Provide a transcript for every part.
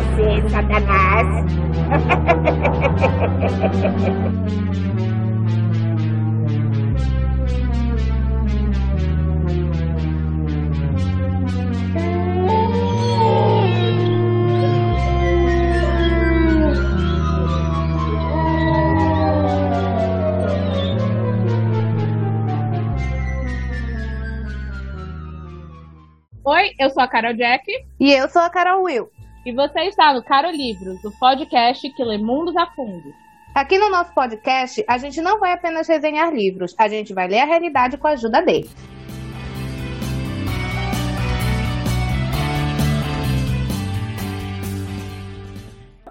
você, Satanás. Oi, eu sou a Carol Jack. E eu sou a Carol Will. E você está no Caro Livros, o podcast que lê mundos a fundo. Aqui no nosso podcast, a gente não vai apenas resenhar livros, a gente vai ler a realidade com a ajuda deles.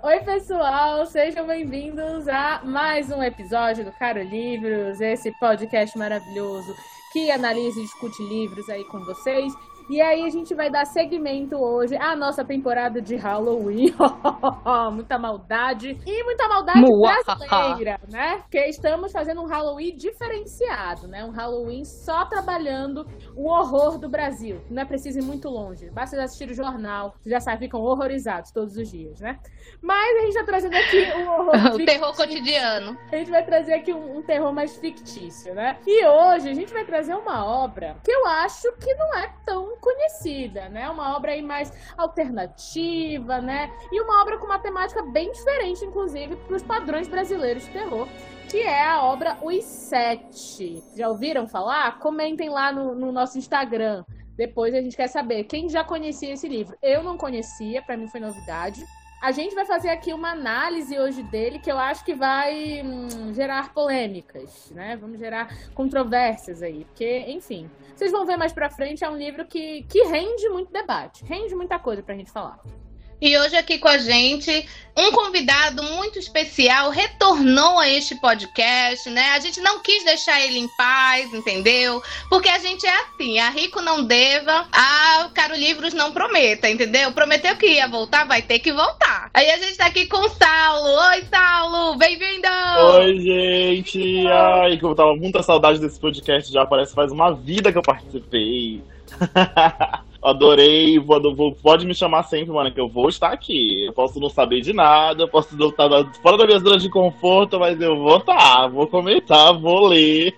Oi, pessoal, sejam bem-vindos a mais um episódio do Caro Livros, esse podcast maravilhoso que analisa e discute livros aí com vocês. E aí a gente vai dar seguimento hoje à nossa temporada de Halloween. muita maldade. E muita maldade brasileira, né? Porque estamos fazendo um Halloween diferenciado, né? Um Halloween só trabalhando o horror do Brasil. Não é preciso ir muito longe. Basta assistir o jornal. Vocês já sabem, ficam horrorizados todos os dias, né? Mas a gente tá trazendo aqui um horror. o terror cotidiano. A gente vai trazer aqui um, um terror mais fictício, né? E hoje a gente vai trazer uma obra que eu acho que não é tão conhecida, né? Uma obra aí mais alternativa, né? E uma obra com uma temática bem diferente, inclusive, para os padrões brasileiros de terror, que é a obra Os Sete. Já ouviram falar? Comentem lá no, no nosso Instagram. Depois a gente quer saber quem já conhecia esse livro. Eu não conhecia, para mim foi novidade. A gente vai fazer aqui uma análise hoje dele que eu acho que vai hum, gerar polêmicas, né? Vamos gerar controvérsias aí, porque, enfim, vocês vão ver mais pra frente, é um livro que, que rende muito debate, rende muita coisa pra gente falar. E hoje aqui com a gente, um convidado muito especial retornou a este podcast, né? A gente não quis deixar ele em paz, entendeu? Porque a gente é assim, a Rico não deva, a Caro Livros não prometa, entendeu? Prometeu que ia voltar, vai ter que voltar. Aí a gente tá aqui com o Saulo. Oi, Saulo, bem-vindo! Oi, gente! Ai, que eu tava com muita saudade desse podcast já, parece que faz uma vida que eu participei. Adorei, vou, pode me chamar sempre, mano, que eu vou estar aqui. Eu posso não saber de nada, eu posso estar fora da minha zona de conforto, mas eu vou estar, vou comentar, vou ler.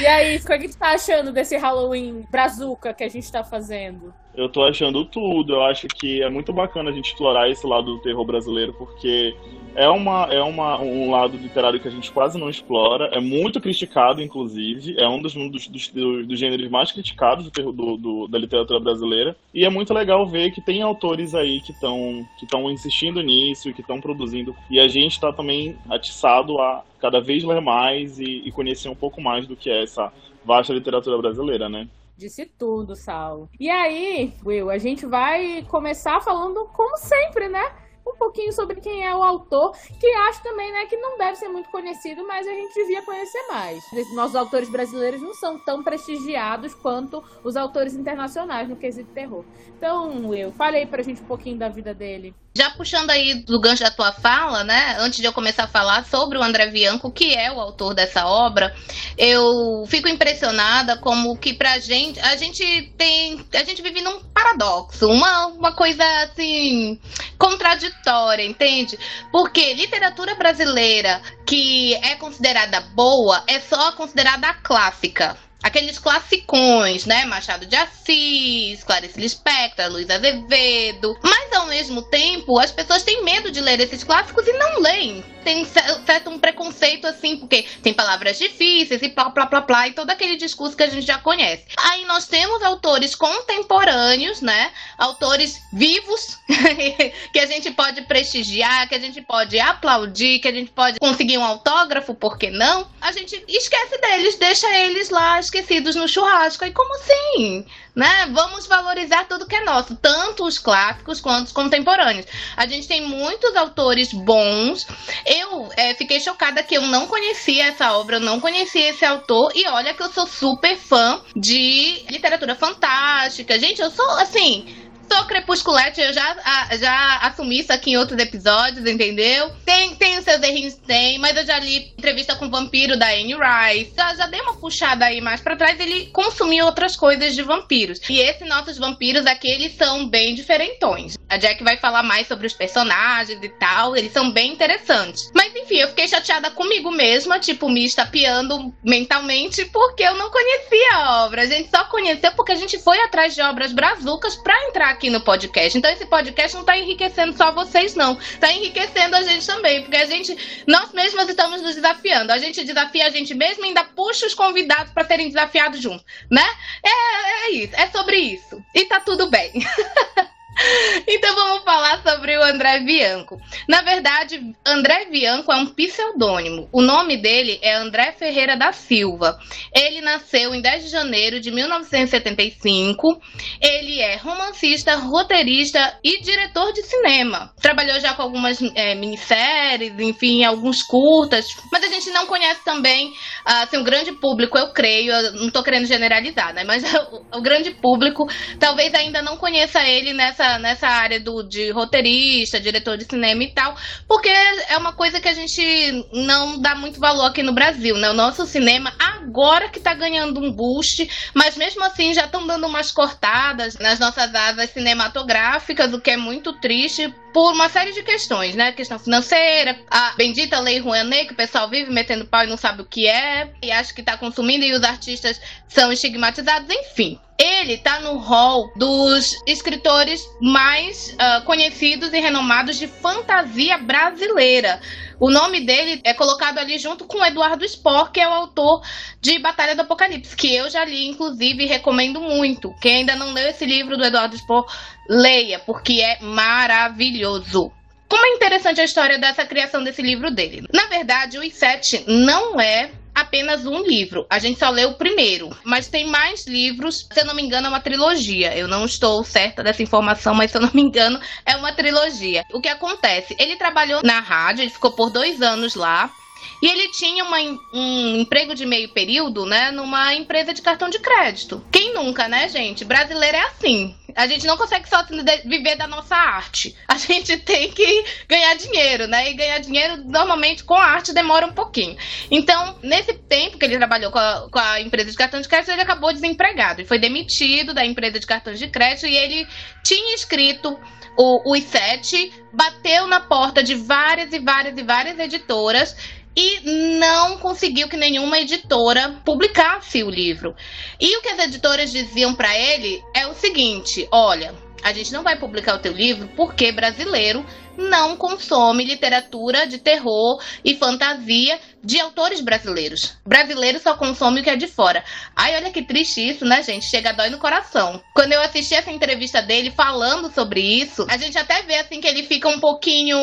E aí, o que a gente tá achando desse Halloween brazuca que a gente tá fazendo? Eu tô achando tudo, eu acho que é muito bacana a gente explorar esse lado do terror brasileiro, porque é, uma, é uma, um lado literário que a gente quase não explora, é muito criticado, inclusive, é um dos, dos, dos, dos gêneros mais criticados do, do, do, da literatura brasileira, e é muito legal ver que tem autores aí que estão que insistindo nisso, que estão produzindo, e a gente está também atiçado a cada vez ler mais e, e conhecer um pouco mais do que é essa vasta literatura brasileira, né? Disse tudo, Saulo. E aí, Will, a gente vai começar falando como sempre, né? Um pouquinho sobre quem é o autor, que acho também, né, que não deve ser muito conhecido, mas a gente devia conhecer mais. Nossos autores brasileiros não são tão prestigiados quanto os autores internacionais no quesito terror. Então, eu falei pra gente um pouquinho da vida dele. Já puxando aí do gancho da tua fala, né? Antes de eu começar a falar sobre o André Bianco, que é o autor dessa obra, eu fico impressionada como que pra gente, a gente tem, a gente vive num paradoxo, uma, uma coisa assim contraditória, entende? Porque literatura brasileira que é considerada boa é só considerada clássica aqueles classicões, né? Machado de Assis, Clarice Lispector, Luiz Azevedo. Mas ao mesmo tempo, as pessoas têm medo de ler esses clássicos e não leem. Tem certo um preconceito assim, porque tem palavras difíceis e plá, plá, plá, plá, e todo aquele discurso que a gente já conhece. Aí nós temos autores contemporâneos, né? Autores vivos que a gente pode prestigiar, que a gente pode aplaudir, que a gente pode conseguir um autógrafo, por que não? A gente esquece deles, deixa eles lá esquecidos no churrasco. E como assim? Né? Vamos valorizar tudo que é nosso, tanto os clássicos quanto os contemporâneos. A gente tem muitos autores bons. Eu é, fiquei chocada que eu não conhecia essa obra, eu não conhecia esse autor. E olha que eu sou super fã de literatura fantástica. Gente, eu sou assim Sou crepusculete, eu já, já assumi isso aqui em outros episódios, entendeu? Tem, tem os seus errinhos, tem, mas eu já li entrevista com o vampiro da Anne Rice. Já, já dei uma puxada aí mais pra trás, ele consumiu outras coisas de vampiros. E esses nossos vampiros aqui, eles são bem diferentões. A Jack vai falar mais sobre os personagens e tal, eles são bem interessantes. Mas enfim, eu fiquei chateada comigo mesma, tipo, me estapeando mentalmente, porque eu não conhecia a obra. A gente só conheceu porque a gente foi atrás de obras brazucas pra entrar aqui no podcast. Então esse podcast não tá enriquecendo só vocês, não. Tá enriquecendo a gente também, porque a gente, nós mesmos estamos nos desafiando. A gente desafia a gente mesmo e ainda puxa os convidados para serem desafiados juntos, né? É, é isso, é sobre isso. E tá tudo bem. Então vamos falar sobre o André Bianco. Na verdade, André Bianco é um pseudônimo. O nome dele é André Ferreira da Silva. Ele nasceu em 10 de janeiro de 1975. Ele é romancista, roteirista e diretor de cinema. Trabalhou já com algumas é, minisséries, enfim, alguns curtas. Mas a gente não conhece também assim, um grande público, eu creio. Eu não estou querendo generalizar, né? Mas o, o grande público talvez ainda não conheça ele nessa nessa, área do, de roteirista, diretor de cinema e tal, porque é uma coisa que a gente não dá muito valor aqui no Brasil, né? O nosso cinema agora que tá ganhando um boost, mas mesmo assim já estão dando umas cortadas nas nossas asas cinematográficas, o que é muito triste por uma série de questões, né? Questão financeira, a bendita lei Rouanet, que o pessoal vive metendo pau e não sabe o que é, e acha que tá consumindo e os artistas são estigmatizados, enfim ele está no hall dos escritores mais uh, conhecidos e renomados de fantasia brasileira. O nome dele é colocado ali junto com Eduardo Spohr, que é o autor de Batalha do Apocalipse, que eu já li, inclusive, e recomendo muito. Quem ainda não leu esse livro do Eduardo Spohr, leia, porque é maravilhoso. Como é interessante a história dessa criação desse livro dele. Na verdade, o I7 não é apenas um livro. A gente só leu o primeiro, mas tem mais livros. Se eu não me engano, é uma trilogia. Eu não estou certa dessa informação, mas se eu não me engano, é uma trilogia. O que acontece? Ele trabalhou na rádio, ele ficou por dois anos lá. E ele tinha uma, um emprego de meio período, né, numa empresa de cartão de crédito. Quem nunca, né, gente? Brasileiro é assim. A gente não consegue só viver da nossa arte. A gente tem que ganhar dinheiro, né? E ganhar dinheiro normalmente com arte demora um pouquinho. Então, nesse tempo que ele trabalhou com a, com a empresa de cartão de crédito, ele acabou desempregado. Ele foi demitido da empresa de cartão de crédito e ele tinha escrito o, os sete, bateu na porta de várias e várias e várias editoras e não conseguiu que nenhuma editora publicasse o livro. E o que as editoras diziam para ele é o seguinte: olha, a gente não vai publicar o teu livro porque brasileiro não consome literatura de terror e fantasia de autores brasileiros. Brasileiro só consome o que é de fora. Ai, olha que triste isso, né, gente? Chega dói no coração. Quando eu assisti essa entrevista dele falando sobre isso, a gente até vê assim que ele fica um pouquinho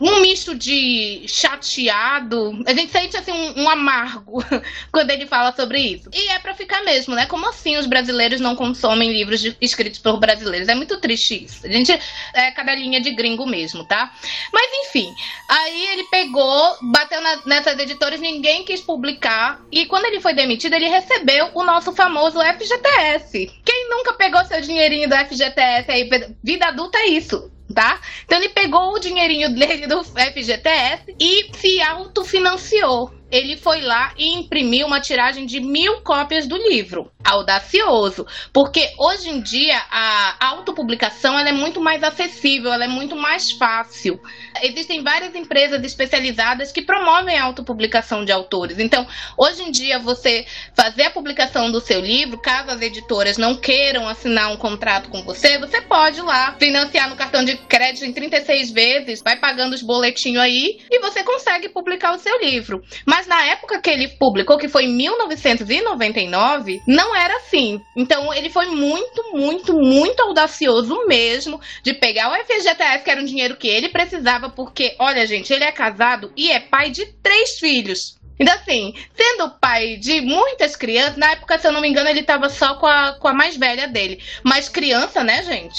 um misto de chateado. A gente sente assim um, um amargo quando ele fala sobre isso. E é para ficar mesmo, né? Como assim os brasileiros não consomem livros de, escritos por brasileiros? É muito triste isso. A gente é cadelinha de gringo mesmo, tá? Mas enfim, aí ele pegou, bateu na, nessas editores, ninguém quis publicar. E quando ele foi demitido, ele recebeu o nosso famoso FGTS. Quem nunca pegou seu dinheirinho do FGTS aí? Vida adulta é isso tá? Então ele pegou o dinheirinho dele do FGTS e se autofinanciou ele foi lá e imprimiu uma tiragem de mil cópias do livro. Audacioso, porque hoje em dia a autopublicação ela é muito mais acessível, ela é muito mais fácil. Existem várias empresas especializadas que promovem a autopublicação de autores. Então, hoje em dia, você fazer a publicação do seu livro, caso as editoras não queiram assinar um contrato com você, você pode ir lá financiar no cartão de crédito em 36 vezes, vai pagando os boletinhos aí e você consegue publicar o seu livro. Mas mas na época que ele publicou, que foi em 1999, não era assim. Então ele foi muito, muito, muito audacioso mesmo de pegar o FGTS, que era um dinheiro que ele precisava, porque, olha, gente, ele é casado e é pai de três filhos. Então, assim, sendo pai de muitas crianças, na época, se eu não me engano, ele estava só com a, com a mais velha dele. Mas criança, né, gente?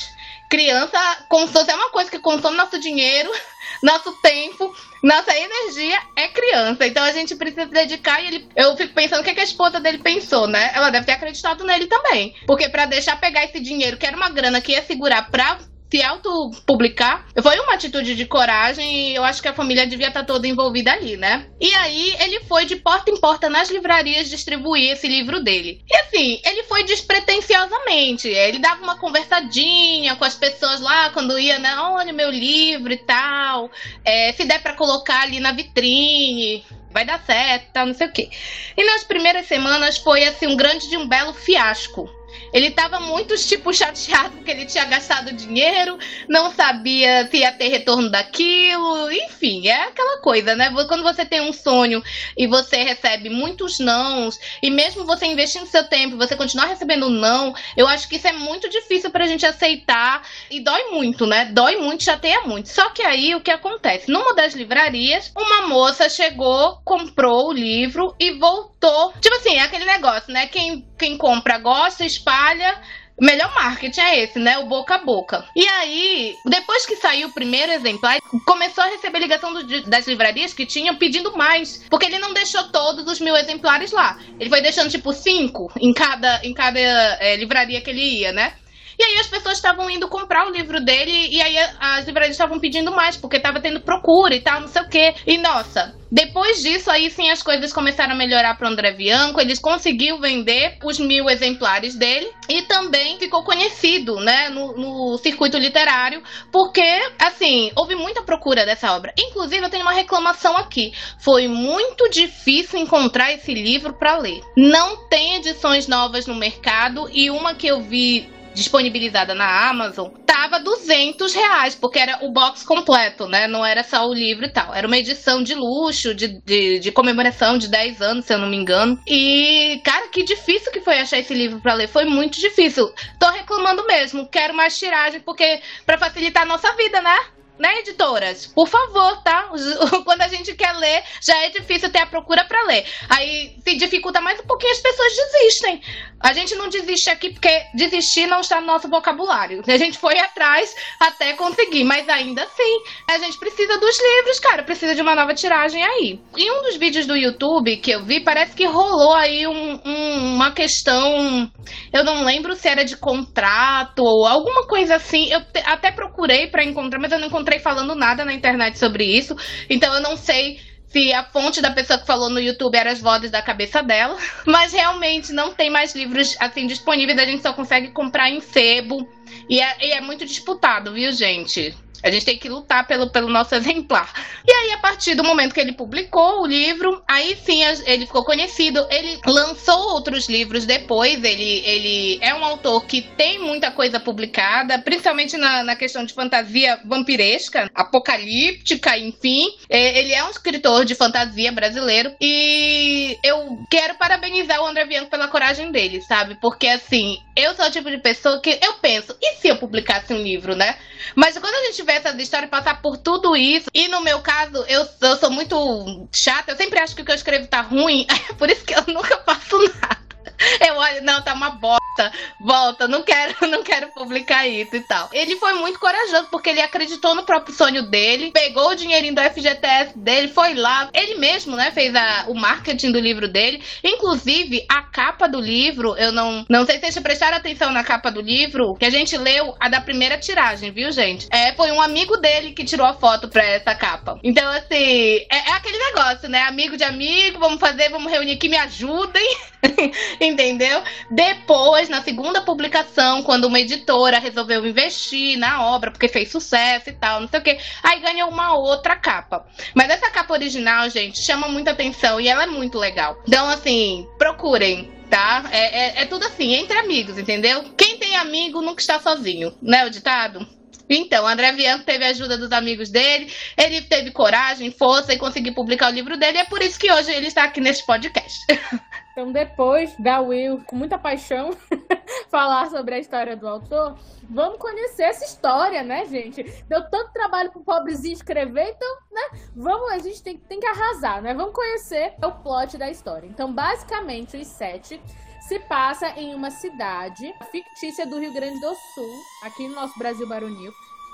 Criança consome, é uma coisa que consome nosso dinheiro, nosso tempo, nossa energia é criança. Então a gente precisa se dedicar e ele, eu fico pensando o que, é que a esposa dele pensou, né? Ela deve ter acreditado nele também. Porque para deixar pegar esse dinheiro, que era uma grana que ia segurar pra se autopublicar foi uma atitude de coragem e eu acho que a família devia estar toda envolvida ali, né? E aí ele foi de porta em porta nas livrarias distribuir esse livro dele. E assim, ele foi despretensiosamente. Ele dava uma conversadinha com as pessoas lá quando ia, né? Olha meu livro e tal. É, se der para colocar ali na vitrine vai dar certo, tal, não sei o quê. E nas primeiras semanas foi assim um grande de um belo fiasco. Ele estava muito, tipo, chateado porque ele tinha gastado dinheiro, não sabia se ia ter retorno daquilo, enfim, é aquela coisa, né? Quando você tem um sonho e você recebe muitos nãos, e mesmo você investindo seu tempo, você continuar recebendo não, eu acho que isso é muito difícil pra gente aceitar e dói muito, né? Dói muito, chateia muito. Só que aí o que acontece? Numa das livrarias, uma moça chegou, comprou o livro e voltou. Tipo assim, é aquele negócio, né? Quem, quem compra gosta, espalha. Melhor marketing é esse, né? O boca a boca. E aí, depois que saiu o primeiro exemplar, começou a receber ligação do, das livrarias que tinham pedindo mais. Porque ele não deixou todos os mil exemplares lá. Ele foi deixando, tipo, cinco em cada, em cada é, livraria que ele ia, né? E aí as pessoas estavam indo comprar o livro dele e aí as livrarias estavam pedindo mais, porque estava tendo procura e tal, não sei o quê. E nossa, depois disso, aí sim as coisas começaram a melhorar para André Bianco. Eles conseguiu vender os mil exemplares dele e também ficou conhecido, né, no, no, circuito literário, porque, assim, houve muita procura dessa obra. Inclusive, eu tenho uma reclamação aqui. Foi muito difícil encontrar esse livro para ler. Não tem edições novas no mercado e uma que eu vi disponibilizada na Amazon, tava 200 reais, porque era o box completo, né? Não era só o livro e tal. Era uma edição de luxo, de, de, de comemoração de 10 anos, se eu não me engano. E, cara, que difícil que foi achar esse livro para ler. Foi muito difícil. Tô reclamando mesmo. Quero mais tiragem, porque para facilitar a nossa vida, né? Né, editoras? Por favor, tá? Quando a gente quer ler, já é difícil ter a procura para ler. Aí se dificulta mais um pouquinho, as pessoas desistem. A gente não desiste aqui porque desistir não está no nosso vocabulário. A gente foi atrás até conseguir, mas ainda assim, a gente precisa dos livros, cara, precisa de uma nova tiragem aí. Em um dos vídeos do YouTube que eu vi, parece que rolou aí um, um, uma questão, eu não lembro se era de contrato ou alguma coisa assim. Eu até procurei para encontrar, mas eu não encontrei falando nada na internet sobre isso. Então eu não sei se a fonte da pessoa que falou no YouTube era as vozes da cabeça dela. Mas realmente não tem mais livros assim disponíveis, a gente só consegue comprar em sebo. E é, e é muito disputado, viu, gente? A gente tem que lutar pelo, pelo nosso exemplar. E aí, a partir do momento que ele publicou o livro, aí sim ele ficou conhecido. Ele lançou outros livros depois. Ele, ele é um autor que tem muita coisa publicada, principalmente na, na questão de fantasia vampiresca, apocalíptica, enfim. É, ele é um escritor de fantasia brasileiro. E eu quero parabenizar o André Bianco pela coragem dele, sabe? Porque assim, eu sou o tipo de pessoa que eu penso, e se eu publicasse um livro, né? Mas quando a gente vê essas histórias passar por tudo isso, e no meu caso, eu, eu sou muito chata, eu sempre acho que o que eu escrevo tá ruim, é por isso que eu nunca faço nada. Eu olho, não, tá uma bosta volta, não quero, não quero publicar isso e tal. Ele foi muito corajoso porque ele acreditou no próprio sonho dele, pegou o dinheirinho do FGTS dele, foi lá, ele mesmo, né, fez a, o marketing do livro dele. Inclusive, a capa do livro, eu não, não sei se vocês prestaram atenção na capa do livro, que a gente leu a da primeira tiragem, viu, gente? É, foi um amigo dele que tirou a foto pra essa capa. Então, assim, é, é aquele negócio, né? Amigo de amigo, vamos fazer, vamos reunir aqui, me ajudem. Entendeu? Depois, na segunda publicação, quando uma editora resolveu investir na obra, porque fez sucesso e tal, não sei o quê, aí ganhou uma outra capa. Mas essa capa original, gente, chama muita atenção e ela é muito legal. Então, assim, procurem tá? É, é, é, tudo assim, entre amigos, entendeu? Quem tem amigo nunca está sozinho, né? O ditado? Então, André Bianco teve a ajuda dos amigos dele, ele teve coragem, força e conseguiu publicar o livro dele, é por isso que hoje ele está aqui nesse podcast. Então, depois da Will, com muita paixão, falar sobre a história do autor, vamos conhecer essa história, né, gente? Deu tanto trabalho pro pobrezinho escrever, então, né, vamos, a gente tem, tem que arrasar, né? Vamos conhecer o plot da história. Então, basicamente, os sete se passa em uma cidade fictícia do Rio Grande do Sul, aqui no nosso Brasil Baronil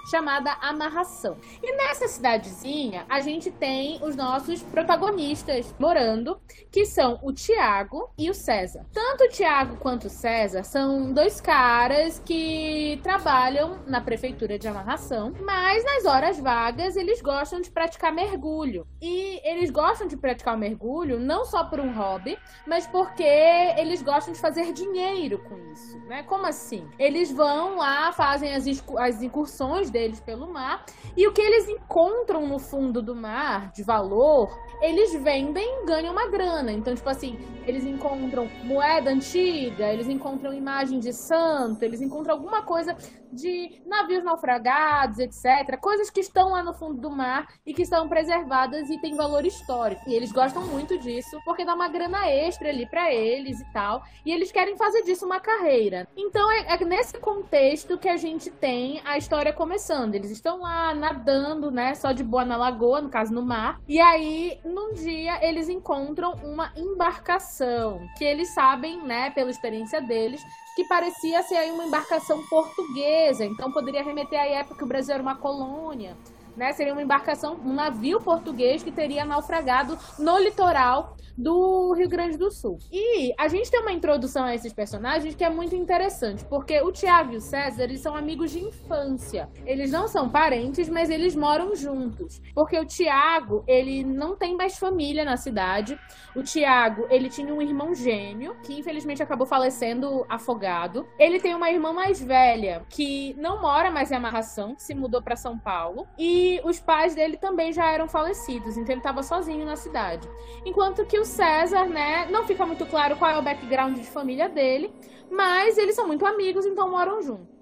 chamada Amarração. E nessa cidadezinha, a gente tem os nossos protagonistas morando, que são o Tiago e o César. Tanto o Tiago quanto o César são dois caras que trabalham na prefeitura de Amarração, mas nas horas vagas eles gostam de praticar mergulho. E eles gostam de praticar o mergulho não só por um hobby, mas porque eles gostam de fazer dinheiro com isso, né? Como assim? Eles vão lá, fazem as, as incursões deles pelo mar. E o que eles encontram no fundo do mar de valor, eles vendem e ganham uma grana. Então, tipo assim, eles encontram moeda antiga, eles encontram imagem de santo, eles encontram alguma coisa de navios naufragados, etc. Coisas que estão lá no fundo do mar e que são preservadas e têm valor histórico. E eles gostam muito disso porque dá uma grana extra ali para eles e tal. E eles querem fazer disso uma carreira. Então é, é nesse contexto que a gente tem a história começando. Eles estão lá nadando, né, só de boa na lagoa, no caso no mar. E aí, num dia, eles encontram uma embarcação que eles sabem, né, pela experiência deles, que parecia ser aí uma embarcação portuguesa, então poderia remeter à época que o Brasil era uma colônia. Né? Seria uma embarcação, um navio português que teria naufragado no litoral do Rio Grande do Sul. E a gente tem uma introdução a esses personagens que é muito interessante, porque o Tiago e o César, eles são amigos de infância. Eles não são parentes, mas eles moram juntos. Porque o Tiago, ele não tem mais família na cidade. O Tiago, ele tinha um irmão gêmeo, que infelizmente acabou falecendo afogado. Ele tem uma irmã mais velha, que não mora mais em Amarração, se mudou para São Paulo. E os pais dele também já eram falecidos, então ele estava sozinho na cidade. Enquanto que o César, né? Não fica muito claro qual é o background de família dele, mas eles são muito amigos, então moram juntos.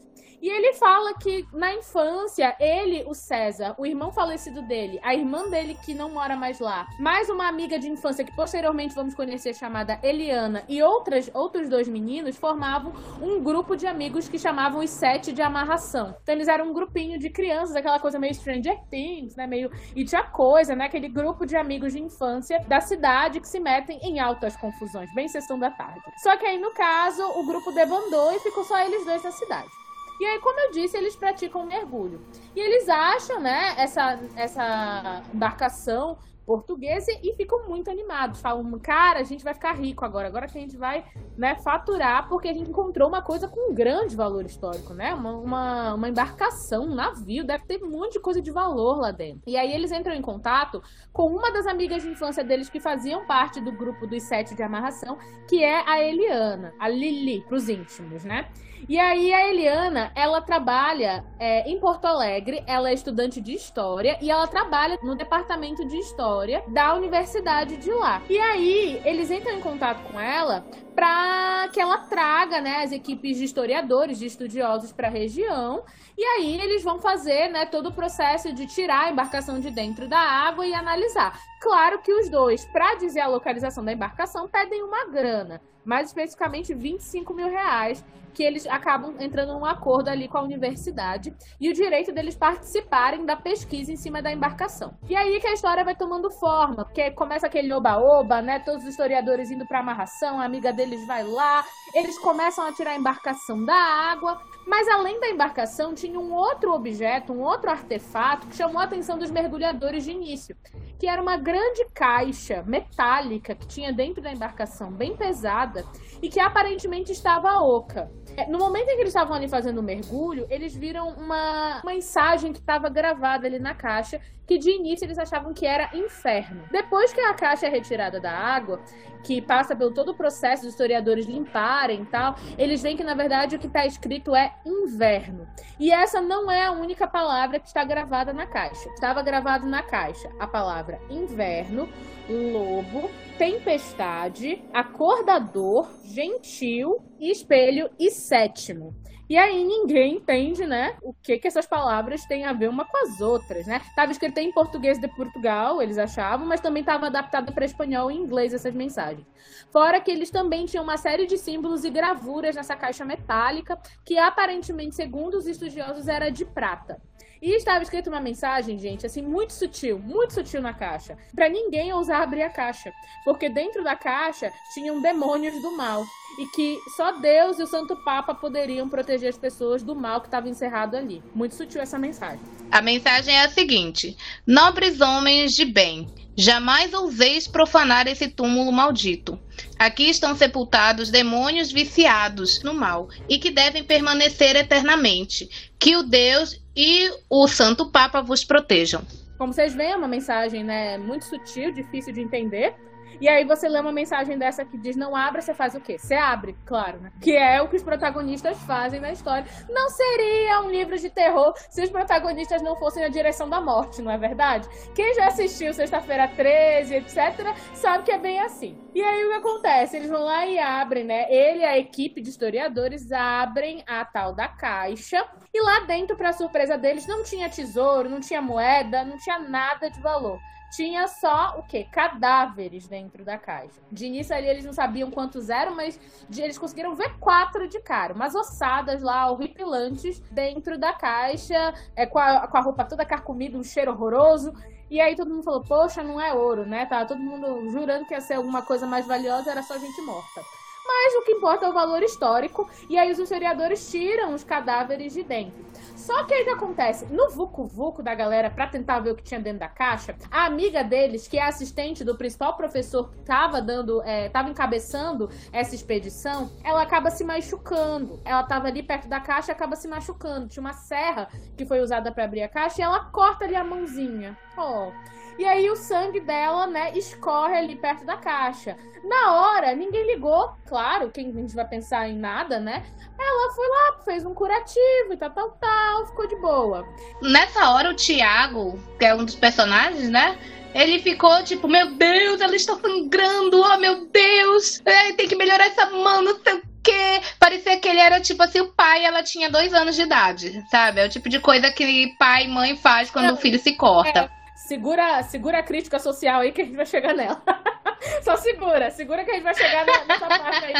E ele fala que na infância, ele, o César, o irmão falecido dele, a irmã dele que não mora mais lá, mais uma amiga de infância que posteriormente vamos conhecer chamada Eliana e outras, outros dois meninos formavam um grupo de amigos que chamavam os Sete de Amarração. Então eles eram um grupinho de crianças, aquela coisa meio Stranger Things, né? Meio. E tinha coisa, né? Aquele grupo de amigos de infância da cidade que se metem em altas confusões, bem sessão da tarde. Só que aí, no caso, o grupo debandou e ficou só eles dois na cidade. E aí, como eu disse, eles praticam mergulho. E eles acham, né, essa, essa embarcação portuguesa e ficam muito animados. Falam, cara, a gente vai ficar rico agora. Agora que a gente vai né, faturar, porque a gente encontrou uma coisa com um grande valor histórico, né? Uma, uma, uma, embarcação, um navio, deve ter um monte de coisa de valor lá dentro. E aí eles entram em contato com uma das amigas de infância deles que faziam parte do grupo dos sete de amarração, que é a Eliana, a Lili, pros íntimos, né? E aí a Eliana, ela trabalha é, em Porto Alegre, ela é estudante de História e ela trabalha no departamento de História da universidade de lá. E aí eles entram em contato com ela para que ela traga né, as equipes de historiadores, de estudiosos para a região. E aí eles vão fazer né, todo o processo de tirar a embarcação de dentro da água e analisar. Claro que os dois, para dizer a localização da embarcação, pedem uma grana, mais especificamente 25 mil reais, que eles acabam entrando num acordo ali com a universidade e o direito deles participarem da pesquisa em cima da embarcação. E aí que a história vai tomando forma, porque começa aquele oba-oba, né? Todos os historiadores indo para amarração, a amiga deles vai lá, eles começam a tirar a embarcação da água, mas além da embarcação, tinha um outro objeto, um outro artefato que chamou a atenção dos mergulhadores de início, que era uma grande caixa metálica que tinha dentro da embarcação, bem pesada, e que aparentemente estava oca. É, no momento em que eles estavam ali fazendo o mergulho, eles viram uma, uma mensagem que estava gravada ali na caixa, que de início eles achavam que era inferno. Depois que a caixa é retirada da água, que passa pelo todo o processo dos historiadores limparem e tal, eles veem que na verdade o que está escrito é inverno. E essa não é a única palavra que está gravada na caixa. Estava gravado na caixa a palavra inverno, lobo, tempestade, acordador, gentil, espelho e sétimo. E aí ninguém entende, né, o que que essas palavras têm a ver uma com as outras, né? Tava escrito em português de Portugal, eles achavam, mas também estava adaptada para espanhol e inglês essas mensagens. Fora que eles também tinham uma série de símbolos e gravuras nessa caixa metálica, que aparentemente, segundo os estudiosos, era de prata. E estava escrito uma mensagem, gente, assim, muito sutil, muito sutil na caixa. para ninguém ousar abrir a caixa. Porque dentro da caixa tinham demônios do mal. E que só Deus e o Santo Papa poderiam proteger as pessoas do mal que estava encerrado ali. Muito sutil essa mensagem. A mensagem é a seguinte: Nobres homens de bem, jamais ouseis profanar esse túmulo maldito. Aqui estão sepultados demônios viciados no mal e que devem permanecer eternamente. Que o Deus e o Santo Papa vos protejam. Como vocês veem, é uma mensagem né, muito sutil, difícil de entender, e aí você lê uma mensagem dessa que diz não abra, você faz o quê? Você abre, claro, né? Que é o que os protagonistas fazem na história. Não seria um livro de terror se os protagonistas não fossem a direção da morte, não é verdade? Quem já assistiu Sexta-feira 13, etc., sabe que é bem assim. E aí o que acontece? Eles vão lá e abrem, né? Ele e a equipe de historiadores abrem a tal da caixa. E lá dentro, para surpresa deles, não tinha tesouro, não tinha moeda, não tinha nada de valor tinha só o quê? Cadáveres dentro da caixa. De início ali eles não sabiam quantos eram, mas de, eles conseguiram ver quatro de cara. Umas ossadas lá, horripilantes, dentro da caixa, é, com, a, com a roupa toda carcomida, um cheiro horroroso. E aí todo mundo falou, poxa, não é ouro, né? Tava todo mundo jurando que ia ser alguma coisa mais valiosa, era só gente morta. Mas o que importa é o valor histórico, e aí os historiadores tiram os cadáveres de dentro. Só que aí o que acontece? No Vucu Vucu da galera, pra tentar ver o que tinha dentro da caixa, a amiga deles, que é assistente do principal professor que tava dando, é, tava encabeçando essa expedição, ela acaba se machucando. Ela tava ali perto da caixa e acaba se machucando. Tinha uma serra que foi usada para abrir a caixa e ela corta ali a mãozinha. Oh. E aí o sangue dela, né, escorre ali perto da caixa. Na hora, ninguém ligou, claro, quem a gente vai pensar em nada, né? Ela foi lá, fez um curativo e tal, tal, tal, ficou de boa. Nessa hora, o Tiago, que é um dos personagens, né? Ele ficou tipo, meu Deus, ela está sangrando, oh meu Deus, tem que melhorar essa mão, não sei o quê. Parecia que ele era tipo assim, o pai ela tinha dois anos de idade, sabe? É o tipo de coisa que pai e mãe faz quando é, o filho se corta. É segura, segura a crítica social aí que a gente vai chegar nela. Só segura, segura que a gente vai chegar nessa parte aí.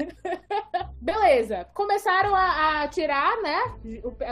Beleza. Começaram a, a, tirar, né,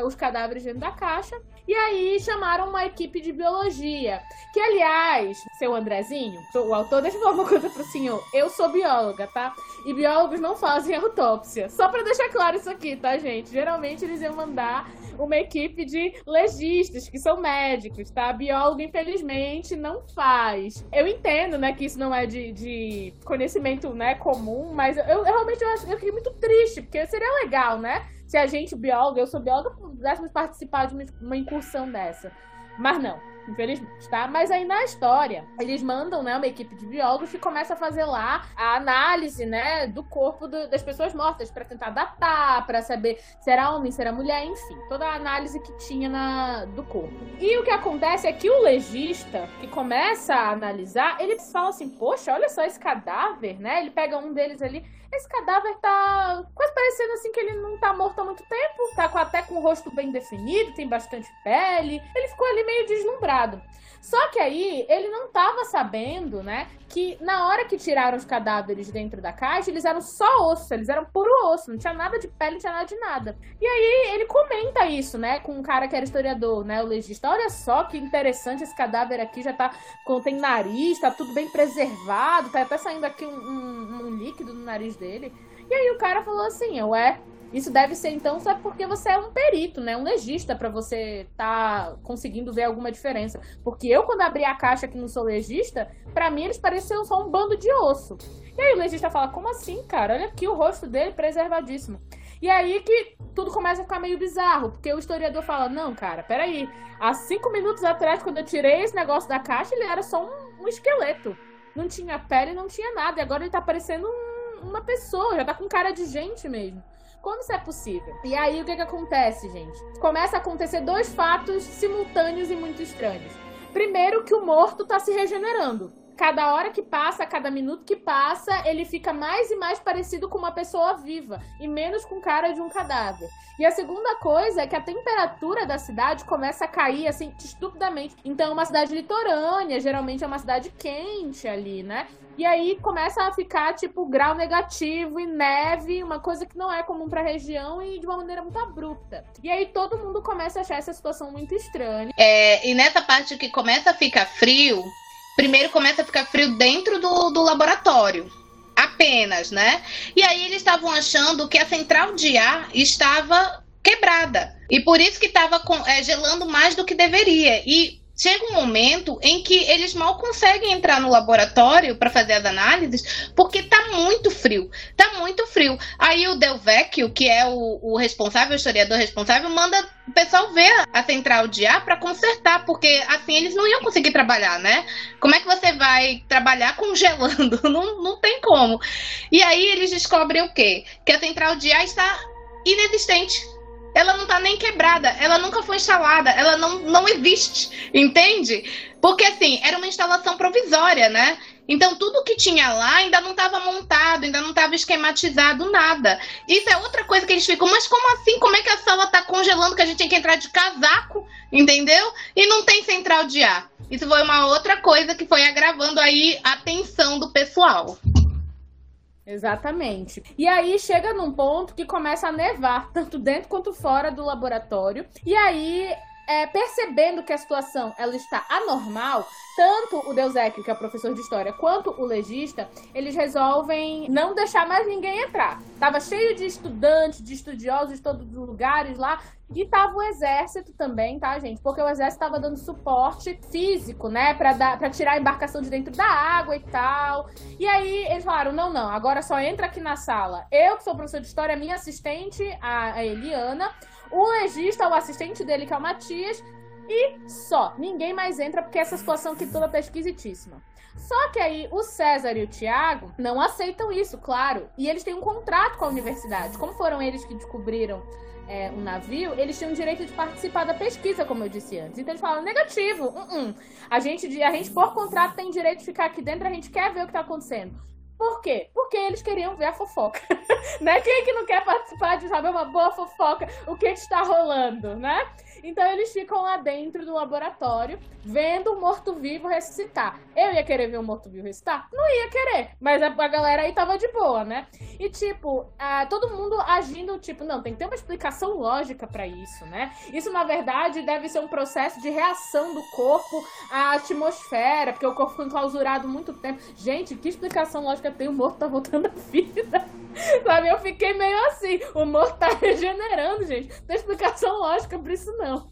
os cadáveres dentro da caixa. E aí chamaram uma equipe de biologia. Que, aliás, seu Andrezinho, o autor, deixa eu falar uma coisa pro senhor. Eu sou bióloga, tá? E biólogos não fazem autópsia. Só pra deixar claro isso aqui, tá, gente? Geralmente eles iam mandar uma equipe de legistas, que são médicos, tá? Biólogo, infelizmente, não faz. Eu entendo, né, que isso não é de, de conhecimento, né, comum, mas eu, eu realmente eu, acho, eu fiquei muito triste, porque seria legal, né? Se a gente, bióloga, eu sou bióloga, pudéssemos participar de uma incursão dessa. Mas não infelizmente, tá? Mas aí na história, eles mandam, né, uma equipe de biólogos que começa a fazer lá a análise, né, do corpo do, das pessoas mortas para tentar datar, para saber se era homem, se era mulher, enfim, toda a análise que tinha na, do corpo. E o que acontece é que o legista que começa a analisar, ele fala assim: "Poxa, olha só esse cadáver", né? Ele pega um deles ali esse cadáver tá quase parecendo assim que ele não tá morto há muito tempo, tá com, até com o rosto bem definido, tem bastante pele. Ele ficou ali meio deslumbrado. Só que aí ele não estava sabendo, né, que na hora que tiraram os cadáveres dentro da caixa, eles eram só osso, eles eram puro osso, não tinha nada de pele, não tinha nada de nada. E aí ele comenta isso, né, com um cara que era historiador, né, o legista. Olha só que interessante esse cadáver aqui, já tá, tem nariz, tá tudo bem preservado, tá até saindo aqui um, um, um líquido no nariz dele. E aí o cara falou assim, ué, isso deve ser então só porque você é um perito, né? Um legista para você tá conseguindo ver alguma diferença. Porque eu quando abri a caixa que não sou legista, para mim eles pareciam só um bando de osso. E aí o legista fala: "Como assim, cara? Olha aqui o rosto dele preservadíssimo". E aí que tudo começa a ficar meio bizarro, porque o historiador fala: "Não, cara, peraí. Há cinco minutos atrás, quando eu tirei esse negócio da caixa, ele era só um, um esqueleto. Não tinha pele, não tinha nada. E agora ele tá parecendo um, uma pessoa, já tá com cara de gente mesmo. Como isso é possível? E aí o que, que acontece, gente? Começa a acontecer dois fatos simultâneos e muito estranhos. Primeiro, que o morto tá se regenerando. cada hora que passa, cada minuto que passa, ele fica mais e mais parecido com uma pessoa viva e menos com cara de um cadáver. E a segunda coisa é que a temperatura da cidade começa a cair assim estupidamente. Então é uma cidade litorânea, geralmente é uma cidade quente ali, né? E aí começa a ficar tipo grau negativo e neve, uma coisa que não é comum para a região e de uma maneira muito abrupta. E aí todo mundo começa a achar essa situação muito estranha. É, e nessa parte que começa a ficar frio, primeiro começa a ficar frio dentro do, do laboratório. Apenas, né? E aí eles estavam achando que a central de ar estava quebrada. E por isso que estava é, gelando mais do que deveria. E chega um momento em que eles mal conseguem entrar no laboratório para fazer as análises, porque tá muito frio. Tá muito frio. Aí o Delvecchio, que é o, o responsável, o historiador responsável, manda o pessoal ver a central de ar para consertar, porque assim eles não iam conseguir trabalhar, né? Como é que você vai trabalhar congelando? Não, não tem como. E aí eles descobrem o quê? Que a central de ar está inexistente ela não tá nem quebrada, ela nunca foi instalada, ela não, não existe, entende? Porque assim, era uma instalação provisória, né? Então tudo que tinha lá ainda não estava montado, ainda não estava esquematizado, nada. Isso é outra coisa que eles ficam, mas como assim? Como é que a sala tá congelando que a gente tem que entrar de casaco, entendeu? E não tem central de ar. Isso foi uma outra coisa que foi agravando aí a tensão do pessoal. Exatamente. E aí chega num ponto que começa a nevar, tanto dentro quanto fora do laboratório. E aí é, percebendo que a situação ela está anormal, tanto o Deusek, que é professor de história, quanto o legista, eles resolvem não deixar mais ninguém entrar. Tava cheio de estudantes, de estudiosos de todos os lugares lá, e tava o exército também, tá, gente? Porque o exército tava dando suporte físico, né, para dar para tirar a embarcação de dentro da água e tal. E aí eles falaram: "Não, não, agora só entra aqui na sala. Eu que sou professor de história, minha assistente, a Eliana, o legista, o assistente dele, que é o Matias, e só. Ninguém mais entra porque essa situação aqui toda tá esquisitíssima. Só que aí o César e o Tiago não aceitam isso, claro. E eles têm um contrato com a universidade. Como foram eles que descobriram é, um navio, eles tinham o direito de participar da pesquisa, como eu disse antes. Então eles falam, negativo, uh -uh. A, gente, a gente, por contrato, tem direito de ficar aqui dentro, a gente quer ver o que tá acontecendo. Por quê? Porque eles queriam ver a fofoca. né? Quem é que não quer participar de saber uma boa fofoca, o que está rolando, né? Então eles ficam lá dentro do laboratório, vendo o morto-vivo ressuscitar. Eu ia querer ver o morto-vivo ressuscitar? Não ia querer. Mas a, galera aí tava de boa, né? E tipo, todo mundo agindo, tipo, não, tem que ter uma explicação lógica para isso, né? Isso, na verdade, deve ser um processo de reação do corpo à atmosfera, porque o corpo ficou enclausurado muito tempo. Gente, que explicação lógica tem? O morto tá voltando à vida. Sabe? Eu fiquei meio assim. O morto tá regenerando, gente. Não tem explicação lógica pra isso, não.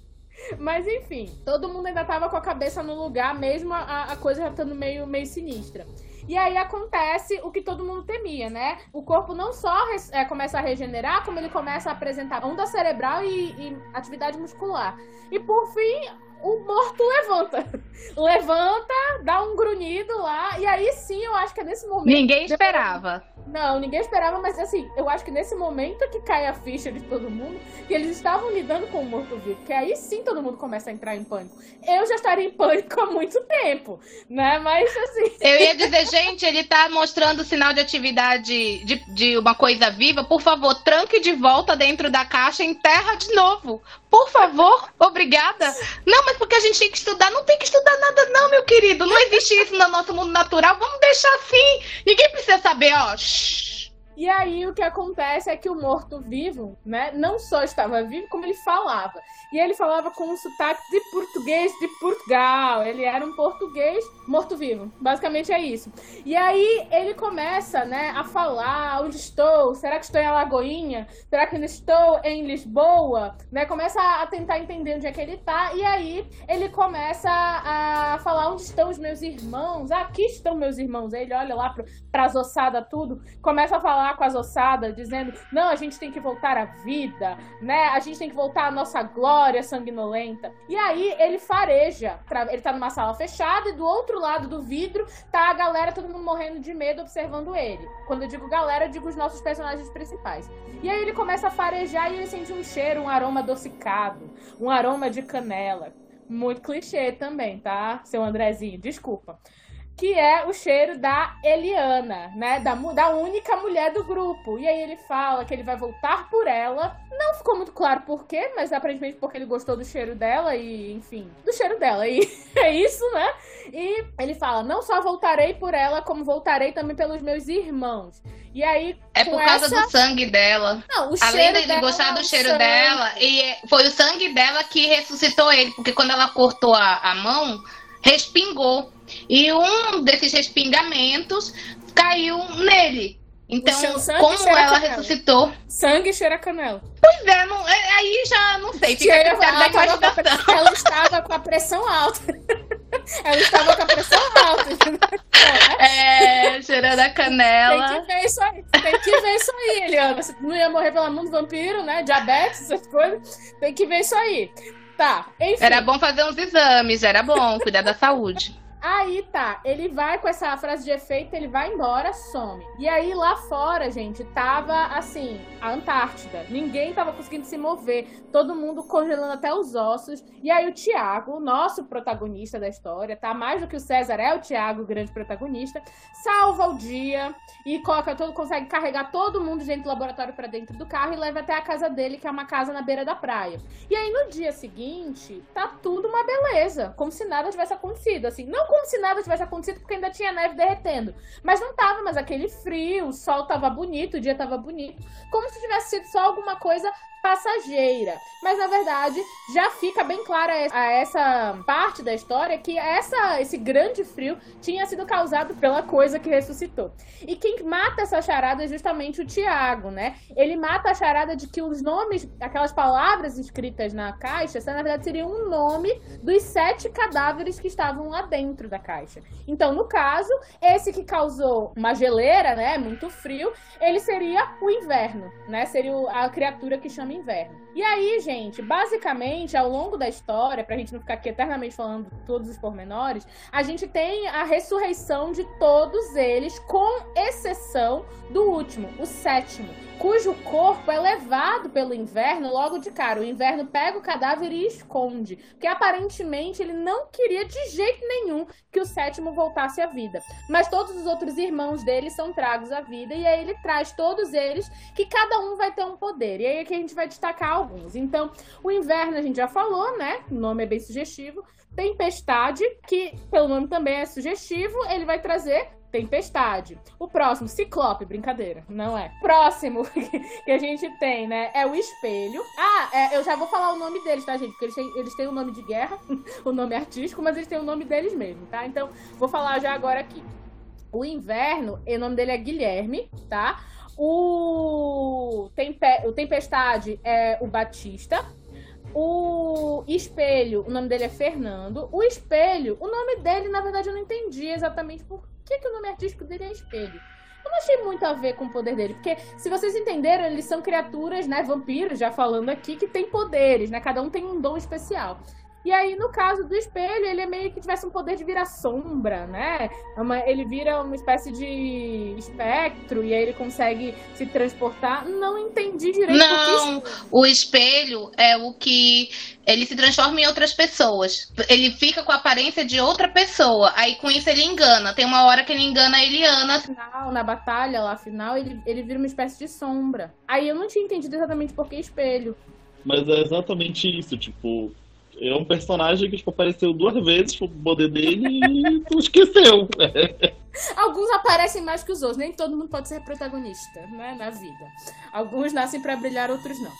Mas enfim, todo mundo ainda tava com a cabeça no lugar, mesmo a, a coisa já estando meio, meio sinistra. E aí acontece o que todo mundo temia, né? O corpo não só é, começa a regenerar, como ele começa a apresentar onda cerebral e, e atividade muscular. E por fim, o morto levanta. levanta, dá um grunhido lá, e aí sim eu acho que é nesse momento. Ninguém esperava. Depois... Não, ninguém esperava, mas assim, eu acho que nesse momento que cai a ficha de todo mundo, que eles estavam lidando com o morto-vivo, que aí sim todo mundo começa a entrar em pânico. Eu já estaria em pânico há muito tempo, né? Mas assim. Eu ia dizer, gente, ele tá mostrando sinal de atividade de, de uma coisa viva. Por favor, tranque de volta dentro da caixa e enterra de novo. Por favor, obrigada. Não, mas porque a gente tem que estudar. Não tem que estudar nada, não, meu querido. Não existe isso no nosso mundo natural. Vamos deixar assim. Ninguém precisa saber, ó. Shh. E aí o que acontece é que o morto-vivo, né, não só estava vivo, como ele falava. E ele falava com um sotaque de português de Portugal. Ele era um português morto-vivo. Basicamente é isso. E aí ele começa, né, a falar onde estou, será que estou em Alagoinha? Será que estou em Lisboa? Né, começa a tentar entender onde é que ele tá. E aí ele começa a falar onde estão os meus irmãos. Aqui estão meus irmãos. Aí ele olha lá para as ossadas tudo, começa a falar com as ossadas, dizendo: não, a gente tem que voltar à vida, né? A gente tem que voltar à nossa glória sanguinolenta. E aí ele fareja. Ele tá numa sala fechada e do outro lado do vidro tá a galera, todo mundo morrendo de medo, observando ele. Quando eu digo galera, eu digo os nossos personagens principais. E aí ele começa a farejar e ele sente um cheiro, um aroma adocicado, um aroma de canela. Muito clichê também, tá? Seu Andrezinho, desculpa. Que é o cheiro da Eliana, né? Da, da única mulher do grupo. E aí ele fala que ele vai voltar por ela. Não ficou muito claro por quê, mas aparentemente porque ele gostou do cheiro dela e, enfim, do cheiro dela. E é isso, né? E ele fala: não só voltarei por ela, como voltarei também pelos meus irmãos. E aí. É por causa essa... do sangue dela. Não, o Além cheiro de gostar do cheiro sangue. dela, e foi o sangue dela que ressuscitou ele, porque quando ela cortou a, a mão, respingou. E um desses respingamentos caiu nele. Então, como ela ressuscitou. Sangue cheira canela. Pois é, não- é, aí já não sei, fica Cheira- ela, tava a, pre- ela estava com a pressão alta. ela estava com a pressão alta. É, cheirando a Tem canela. que ver isso aí. Tem que ver isso aí, Eliana. Você não ia morrer pela mão do vampiro, né? Diabetes, essas coisas. Tem que ver isso aí. Tá, enfim. Era bom fazer uns exames, era bom cuidar da saúde. Aí tá, ele vai com essa frase de efeito, ele vai embora, some. E aí lá fora, gente, tava assim, a Antártida. Ninguém tava conseguindo se mover, todo mundo congelando até os ossos. E aí o Tiago, nosso protagonista da história, tá? Mais do que o César, é o Tiago, o grande protagonista, salva o dia e coloca todo, consegue carregar todo mundo dentro do laboratório pra dentro do carro e leva até a casa dele, que é uma casa na beira da praia. E aí no dia seguinte, tá tudo uma beleza, como se nada tivesse acontecido, assim, não como se nada tivesse acontecido porque ainda tinha neve derretendo, mas não tava mais aquele frio, o sol tava bonito, o dia tava bonito, como se tivesse sido só alguma coisa passageira. Mas na verdade, já fica bem clara a essa parte da história que essa, esse grande frio tinha sido causado pela coisa que ressuscitou. E quem mata essa charada é justamente o Tiago, né? Ele mata a charada de que os nomes, aquelas palavras escritas na caixa, na verdade seriam um nome dos sete cadáveres que estavam lá dentro da caixa. Então, no caso, esse que causou uma geleira, né, muito frio, ele seria o inverno, né? Seria a criatura que chama inverno. E aí, gente, basicamente, ao longo da história, pra gente não ficar aqui eternamente falando todos os pormenores, a gente tem a ressurreição de todos eles, com exceção do último, o sétimo, cujo corpo é levado pelo inverno logo de cara. O inverno pega o cadáver e esconde, porque aparentemente ele não queria de jeito nenhum que o sétimo voltasse à vida. Mas todos os outros irmãos dele são tragos à vida, e aí ele traz todos eles, que cada um vai ter um poder. E aí é que a gente vai destacar alguns. Então, o inverno a gente já falou, né? O nome é bem sugestivo. Tempestade, que pelo nome também é sugestivo, ele vai trazer tempestade. O próximo, Ciclope, brincadeira, não é. Próximo que a gente tem, né, é o espelho. Ah, é, eu já vou falar o nome deles, tá, gente? Porque eles têm, eles têm o nome de guerra, o nome artístico, mas eles têm o nome deles mesmo, tá? Então, vou falar já agora aqui. O inverno, o nome dele é Guilherme, tá? O, Tempe... o Tempestade é o Batista. O espelho, o nome dele é Fernando. O espelho, o nome dele, na verdade, eu não entendi exatamente por que, que o nome artístico dele é espelho. Eu não achei muito a ver com o poder dele, porque se vocês entenderam, eles são criaturas, né, vampiros, já falando aqui, que têm poderes, né? Cada um tem um dom especial. E aí, no caso do espelho, ele é meio que tivesse um poder de virar sombra, né? É uma- ele vira uma espécie de espectro e aí ele consegue se transportar. Não entendi direito por que Não, o espelho é o que ele se transforma em outras pessoas. Ele fica com a aparência de outra pessoa. Aí com isso ele engana. Tem uma hora que ele engana a Eliana. final, na batalha lá final, ele, ele vira uma espécie de sombra. Aí eu não tinha entendido exatamente por que espelho. Mas é exatamente isso, tipo. É um personagem que tipo, apareceu duas vezes pro poder dele e tu esqueceu. Alguns aparecem mais que os outros, nem todo mundo pode ser protagonista, né, na vida. Alguns nascem pra brilhar, outros não.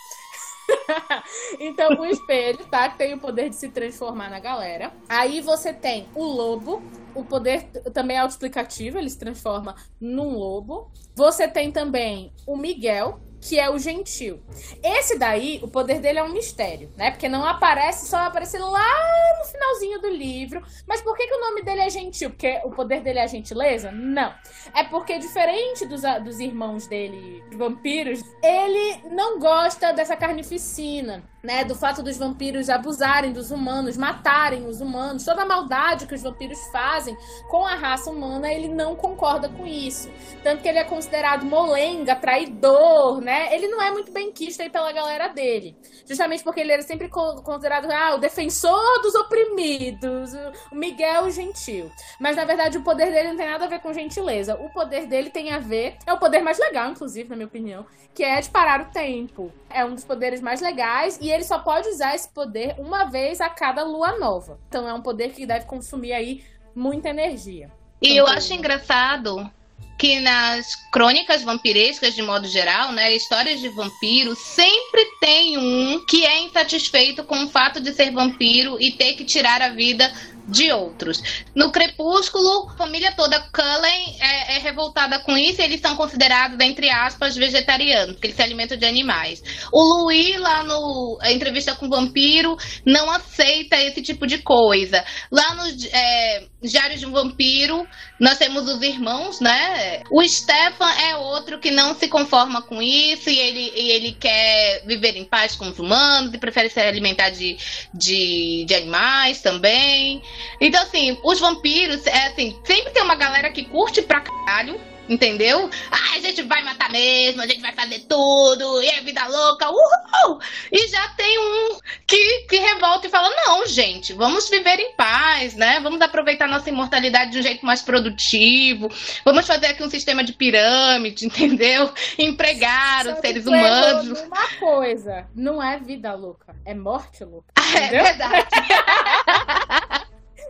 então, o espelho, tá? Tem o poder de se transformar na galera. Aí você tem o lobo. O poder também é autoexplicativo, ele se transforma num lobo. Você tem também o Miguel, que é o gentil. Esse daí, o poder dele é um mistério, né? Porque não aparece, só vai aparecer lá no finalzinho do livro. Mas por que, que o nome dele é gentil? Porque o poder dele é a gentileza? Não. É porque, diferente dos, dos irmãos dele, vampiros, ele não gosta dessa carnificina, né? Do fato dos vampiros abusarem dos humanos, matarem os humanos, toda a maldade que os vampiros fazem com a raça humana, ele não concorda com isso. Tanto que ele é considerado molenga, traidor, né? Né? Ele não é muito bem quisto aí pela galera dele. Justamente porque ele era sempre considerado ah, o defensor dos oprimidos, o Miguel gentil. Mas na verdade o poder dele não tem nada a ver com gentileza. O poder dele tem a ver, é o poder mais legal, inclusive, na minha opinião, que é de parar o tempo. É um dos poderes mais legais e ele só pode usar esse poder uma vez a cada lua nova. Então é um poder que deve consumir aí muita energia. E eu acho engraçado que nas crônicas vampirescas, de modo geral, né, histórias de vampiro, sempre tem um que é insatisfeito com o fato de ser vampiro e ter que tirar a vida de outros. No Crepúsculo, a família toda Cullen é, é, revoltada com isso e eles são considerados, entre aspas, vegetarianos, porque eles se alimentam de animais. O Louis, lá no entrevista com o vampiro, não aceita esse tipo de coisa. Lá nos é, Diários de um Vampiro, nós temos os irmãos, né? O Stefan é outro que não se conforma com isso e ele, e ele quer viver em paz com os humanos e prefere se alimentar de, de, de animais também. Então, assim, os vampiros, é assim, sempre tem uma galera que curte pra caralho entendeu? Ah, a gente vai matar mesmo, a gente vai fazer tudo, e é vida louca, uhul! E já tem um que, que revolta e fala: não, gente, vamos viver em paz, né? Vamos aproveitar nossa imortalidade de um jeito mais produtivo, vamos fazer aqui um sistema de pirâmide, entendeu? Empregar Só os seres humanos. Uma coisa, não é vida louca, é morte louca. É verdade.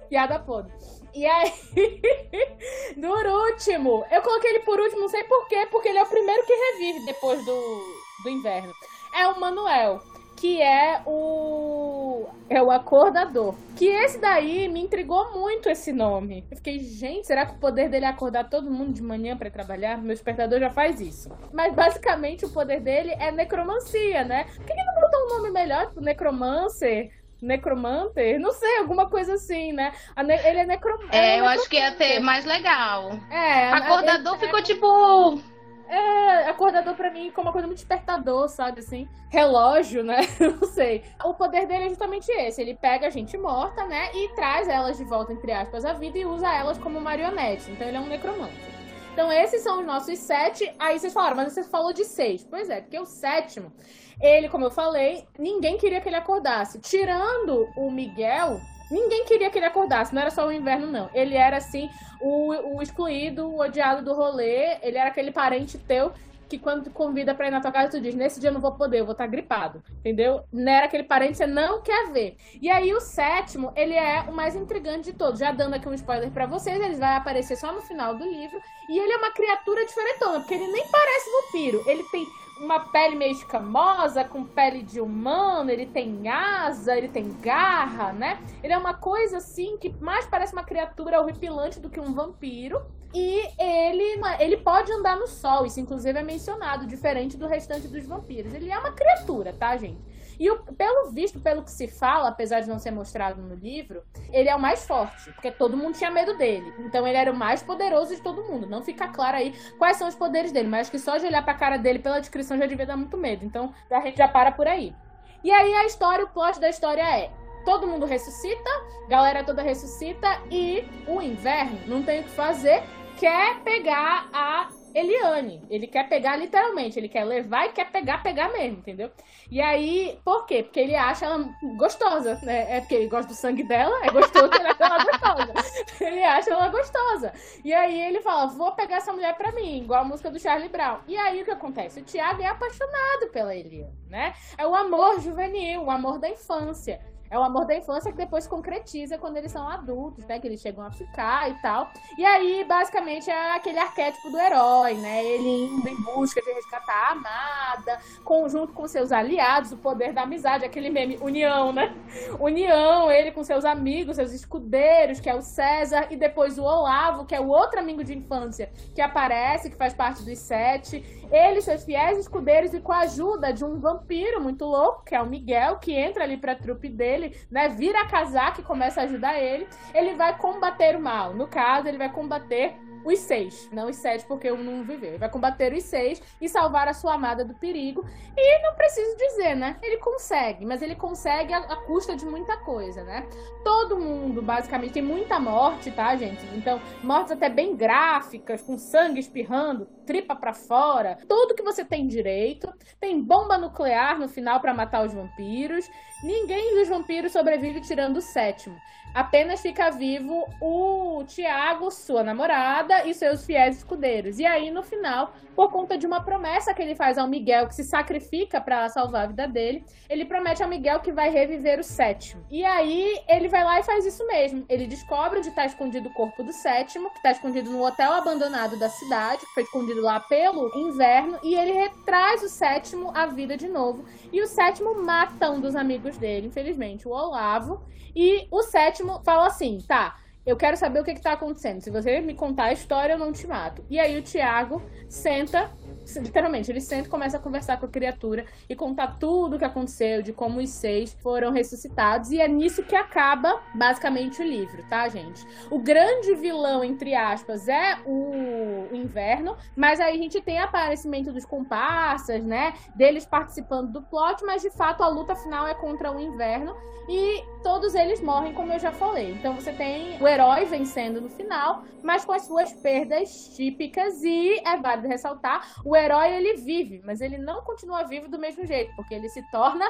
Piada podre. E aí, por último, eu coloquei ele por último, não sei porquê, porque ele é o primeiro que revive depois do, do inverno. É o Manuel, que é o. É o acordador. Que esse daí me intrigou muito esse nome. Eu fiquei, gente, será que o poder dele é acordar todo mundo de manhã para trabalhar? Meu despertador já faz isso. Mas basicamente o poder dele é necromancia, né? Por que, que não botou um nome melhor pro necromancer? Necromanter, não sei, alguma coisa assim, né? Ele é necromante. É, eu acho que ia ser mais legal. É. Acordador ele, ficou é... tipo. É, acordador pra mim como uma coisa muito despertador, sabe assim? Relógio, né? Não sei. O poder dele é justamente esse. Ele pega a gente morta, né? E traz elas de volta, entre aspas, à vida e usa elas como marionete. Então ele é um necromante. Então esses são os nossos sete. Aí vocês falaram, mas você falou de seis. Pois é, porque o sétimo ele, como eu falei, ninguém queria que ele acordasse. Tirando o Miguel, ninguém queria que ele acordasse. Não era só o inverno, não. Ele era, assim, o, o excluído, o odiado do rolê. Ele era aquele parente teu que quando tu convida pra ir na tua casa, tu diz, nesse dia eu não vou poder, eu vou estar tá gripado, entendeu? Não era aquele parente você não quer ver. E aí o sétimo, ele é o mais intrigante de todos. Já dando aqui um spoiler para vocês, ele vai aparecer só no final do livro. E ele é uma criatura diferentona, porque ele nem parece vampiro. Ele tem uma pele meio escamosa, com pele de humano, ele tem asa, ele tem garra, né? Ele é uma coisa assim que mais parece uma criatura horripilante do que um vampiro. E ele, ele pode andar no sol, isso inclusive é mencionado, diferente do restante dos vampiros. Ele é uma criatura, tá, gente? E o, pelo visto, pelo que se fala, apesar de não ser mostrado no livro, ele é o mais forte, porque todo mundo tinha medo dele. Então ele era o mais poderoso de todo mundo. Não fica claro aí quais são os poderes dele, mas acho que só de olhar pra cara dele pela descrição já devia dar muito medo. Então a gente já para por aí. E aí a história, o plot da história é: todo mundo ressuscita, galera toda ressuscita e o inverno não tem o que fazer, quer pegar a Eliane. Ele quer pegar literalmente, ele quer levar e quer pegar, pegar mesmo, entendeu? E aí, por quê? Porque ele acha ela gostosa, né? É porque ele gosta do sangue dela, é gostoso, ele acha ela gostosa. Ele acha ela gostosa. E aí ele fala, vou pegar essa mulher pra mim, igual a música do Charlie Brown. E aí o que acontece? O Thiago é apaixonado pela Eliane, né? É o amor juvenil, o amor da infância. É o amor da infância que depois concretiza quando eles são adultos, né? Que eles chegam a ficar e tal. E aí, basicamente, é aquele arquétipo do herói, né? Ele indo em busca de resgatar a amada, conjunto com seus aliados, o poder da amizade, aquele meme, união, né? União, ele com seus amigos, seus escudeiros, que é o César, e depois o Olavo, que é o outro amigo de infância que aparece, que faz parte dos sete. Ele, seus fiéis escudeiros, e com a ajuda de um vampiro muito louco, que é o Miguel, que entra ali pra trupe dele, né? Vira casaca e começa a ajudar ele. Ele vai combater o mal. No caso, ele vai combater os seis, não os sete, porque um não viveu. Ele vai combater os seis e salvar a sua amada do perigo. E não preciso dizer, né? Ele consegue, mas ele consegue a custa de muita coisa, né? Todo mundo, basicamente, tem muita morte, tá, gente? Então, mortes até bem gráficas, com sangue espirrando, tripa para fora, tudo que você tem direito. Tem bomba nuclear no final para matar os vampiros. Ninguém dos vampiros sobrevive tirando o sétimo. Apenas fica vivo o Tiago, sua namorada e seus fiéis escudeiros. E aí, no final, por conta de uma promessa que ele faz ao Miguel, que se sacrifica para salvar a vida dele, ele promete ao Miguel que vai reviver o sétimo. E aí, ele vai lá e faz isso mesmo. Ele descobre onde está escondido o corpo do sétimo, que está escondido no hotel abandonado da cidade, que foi escondido lá pelo inverno, e ele retraz o sétimo à vida de novo. E o sétimo mata um dos amigos dele, infelizmente, o Olavo. E o sétimo fala assim: tá, eu quero saber o que, está acontecendo. Se você me contar a história, eu não te mato. E aí o Tiago senta literalmente, ele sempre começa a conversar com a criatura e contar tudo o que aconteceu, de como os seis foram ressuscitados, e é nisso que acaba basicamente o livro, tá, gente? O grande vilão, entre aspas, é o inverno, mas aí a gente tem aparecimento dos comparsas, né? Deles participando do plot, mas de fato a luta final é contra o inverno e todos eles morrem, como eu já falei. Então você tem o herói vencendo no final, mas com as suas perdas típicas, e é válido ressaltar, o herói ele vive, mas ele não continua vivo do mesmo jeito, porque ele se torna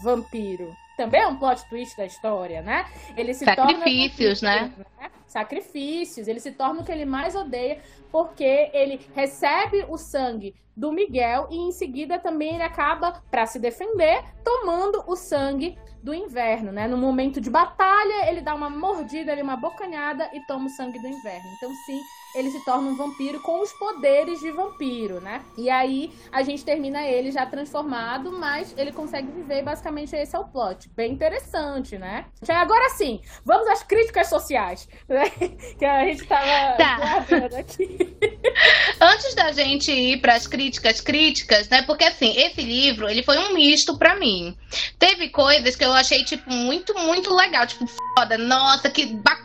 vampiro. Também é um plot twist da história, né? Ele se Sacrifícios, torna vampiro, né? né? Sacrifícios. Ele se torna o que ele mais odeia, porque ele recebe o sangue do Miguel e em seguida também ele acaba, para se defender, tomando o sangue do inverno, né? No momento de batalha, ele dá uma mordida ali, uma bocanhada e toma o sangue do inverno. Então, sim, ele se torna um vampiro com os poderes de vampiro, né? E aí a gente termina ele já transformado, mas ele consegue viver. Basicamente, esse é o plot. Bem interessante, né? Agora sim, vamos às críticas sociais, né? Que a gente tava tá. aqui. Da gente ir para as críticas críticas, né? Porque assim, esse livro, ele foi um misto para mim. Teve coisas que eu achei, tipo, muito, muito legal. Tipo, foda, nossa, que bacana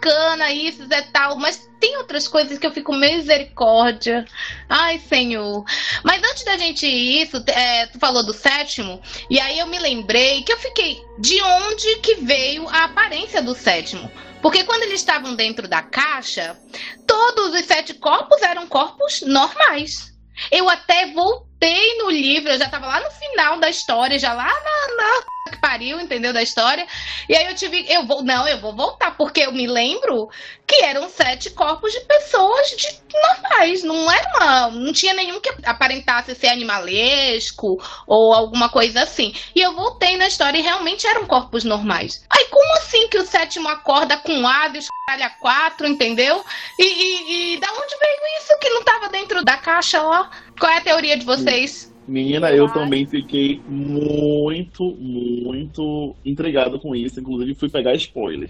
isso e tal. Mas tem outras coisas que eu fico misericórdia. Ai, Senhor. Mas antes da gente ir isso, é, tu falou do sétimo, e aí eu me lembrei que eu fiquei. De onde que veio a aparência do sétimo? Porque quando eles estavam dentro da caixa, todos os sete corpos eram corpos normais. Eu até voltei no livro, eu já estava lá no final da história, já lá na, na que pariu, entendeu? Da história. E aí eu tive. Eu vou. Não, eu vou voltar, porque eu me lembro que eram sete corpos de pessoas de normais. Não era uma. Não tinha nenhum que aparentasse ser animalesco ou alguma coisa assim. E eu voltei na história e realmente eram corpos normais. Aí, como assim que o sétimo acorda com Hades, caralho, a quatro, entendeu? E, e, e da onde veio isso que não tava dentro da caixa lá? Qual é a teoria de vocês? Menina, eu também fiquei muito, muito intrigado com isso. Inclusive, fui pegar spoiler.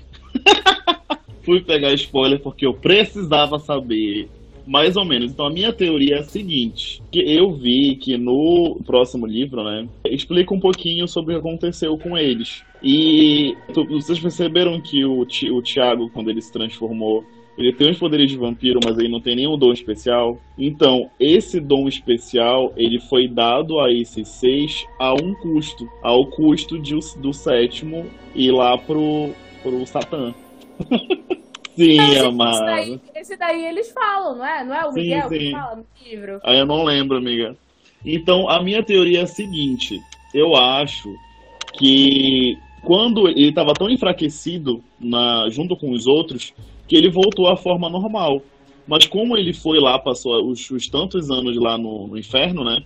fui pegar spoiler porque eu precisava saber mais ou menos. Então a minha teoria é a seguinte, que eu vi que no próximo livro, né, explica um pouquinho sobre o que aconteceu com eles. E vocês perceberam que o, o Tiago, quando ele se transformou ele tem os poderes de vampiro, mas ele não tem nenhum dom especial. Então, esse dom especial, ele foi dado a esses seis a um custo. Ao custo de, do sétimo ir lá pro, pro Satã. sim, esse, amado. Esse daí, esse daí, eles falam, não é? Não é o sim, Miguel sim. que fala no livro? Aí eu não lembro, amiga. Então, a minha teoria é a seguinte. Eu acho que quando ele estava tão enfraquecido na, junto com os outros, que ele voltou à forma normal. Mas como ele foi lá, passou os, os tantos anos lá no, no, inferno, né?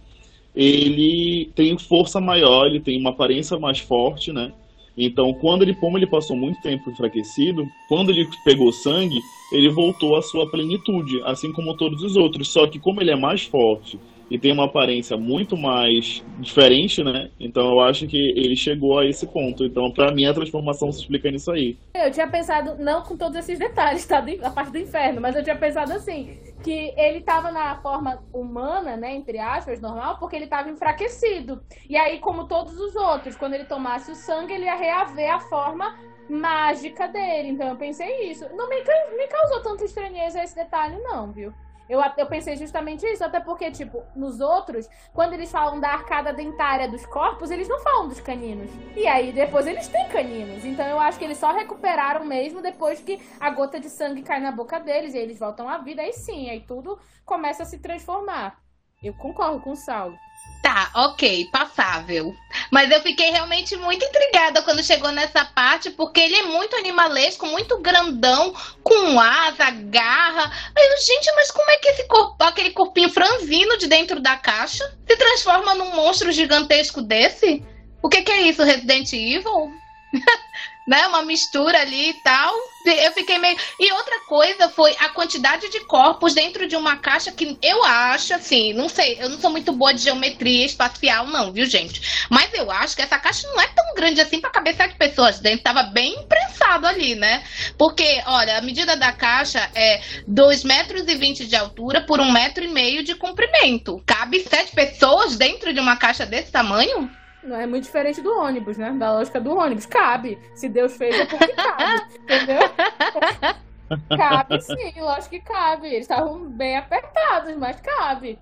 Ele tem força maior, ele tem uma aparência mais forte, né? Então, quando ele, como ele passou muito tempo enfraquecido, quando ele pegou sangue, ele voltou à sua plenitude, assim como todos os outros. Só que como ele é mais forte e tem uma aparência muito mais diferente, né? Então eu acho que ele chegou a esse ponto. Então, para mim, a transformação se explica nisso aí. Eu tinha pensado, não com todos esses detalhes, tá? A parte do inferno, mas eu tinha pensado assim, que ele tava na forma humana, né? Entre aspas, normal, porque ele tava enfraquecido. E aí, como todos os outros, quando ele tomasse o sangue, ele ia reaver a forma mágica dele. Então eu pensei isso. Não me, me causou tanta estranheza esse detalhe, não, viu? Eu, eu pensei justamente isso, até porque, tipo, nos outros, quando eles falam da arcada dentária dos corpos, eles não falam dos caninos. E aí depois eles têm caninos. Então eu acho que eles só recuperaram mesmo depois que a gota de sangue cai na boca deles e eles voltam à vida. Aí sim, aí tudo começa a se transformar. Eu concordo com o Saulo. Tá, ok, passável. Mas eu fiquei realmente muito intrigada quando chegou nessa parte, porque ele é muito animalesco, muito grandão, com asa, garra. Aí, gente, mas como é que esse corpo, aquele corpinho franzino de dentro da caixa se transforma num monstro gigantesco desse? O que, que é isso, Resident Evil? né? Uma mistura ali e tal. Eu fiquei meio. E outra coisa foi a quantidade de corpos dentro de uma caixa que eu acho, assim, não sei, eu não sou muito boa de geometria espacial, não, viu, gente? Mas eu acho que essa caixa não é tão grande assim para caber sete pessoas dentro. Tava bem imprensado ali, né? Porque, olha, a medida da caixa é 2,20 metros e 20 de altura por um metro e meio de comprimento. Cabe sete pessoas dentro de uma caixa desse tamanho? Não é muito diferente do ônibus, né? Da lógica do ônibus. Cabe. Se Deus fez, é porque cabe. entendeu? cabe sim, lógico que cabe. Eles estavam bem apertados, mas cabe.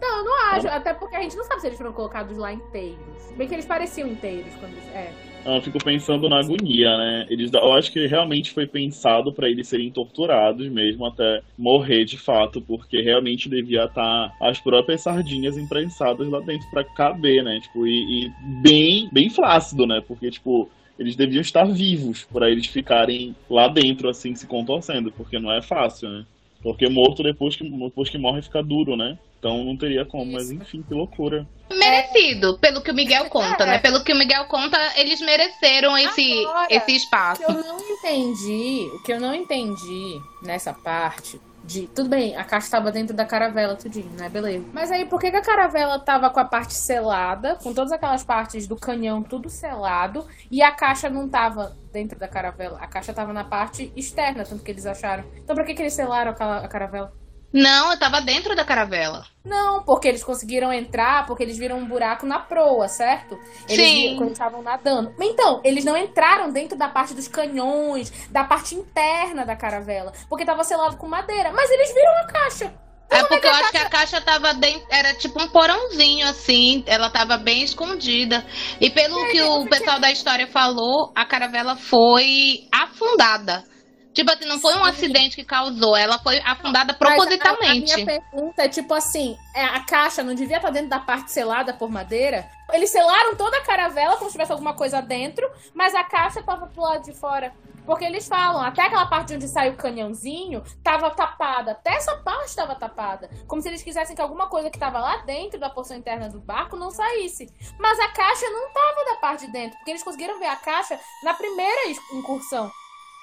Não, eu não acho. Até porque a gente não sabe se eles foram colocados lá inteiros. Bem que eles pareciam inteiros quando eles. É. Eu fico pensando na agonia, né? Eles, eu acho que realmente foi pensado para eles serem torturados mesmo até morrer de fato, porque realmente devia estar as próprias sardinhas imprensadas lá dentro para caber, né? Tipo, e, e, bem, bem flácido, né? Porque, tipo, eles deviam estar vivos para eles ficarem lá dentro, assim, se contorcendo, porque não é fácil, né? Porque morto depois que, depois que morre fica duro, né? Então não teria como, mas enfim, que loucura. Merecido, pelo que o Miguel conta, né? Pelo que o Miguel conta, eles mereceram esse, Agora, esse espaço. O que eu não entendi, o que eu não entendi nessa parte de. Tudo bem, a caixa estava dentro da caravela, tudinho, né? Beleza. Mas aí, por que, que a caravela tava com a parte selada, com todas aquelas partes do canhão tudo selado, e a caixa não tava dentro da caravela? A caixa tava na parte externa, tanto que eles acharam. Então, por que, que eles selaram a caravela? Não, eu tava dentro da caravela. Não, porque eles conseguiram entrar, porque eles viram um buraco na proa, certo? Eles Sim. Viram, quando estavam nadando. Então, eles não entraram dentro da parte dos canhões, da parte interna da caravela, porque tava selado com madeira. Mas eles viram a caixa. É porque eu acho que a caixa tava dentro, era tipo um porãozinho assim, ela tava bem escondida. E pelo é, que o pessoal da história falou, a caravela foi afundada. Tipo assim, não foi um acidente que causou, ela foi afundada propositalmente. A, a, minha pergunta é tipo assim, é, a caixa não devia estar dentro da parte selada por madeira? Eles selaram toda a caravela como se tivesse alguma coisa dentro, mas a caixa estava pro lado de fora. Porque eles falam, até aquela parte onde sai o canhãozinho estava tapada. Até essa parte estava tapada. Como se eles quisessem que alguma coisa que estava lá dentro da porção interna do barco não saísse. Mas a caixa não estava da parte de dentro. Porque eles conseguiram ver a caixa na primeira incursão.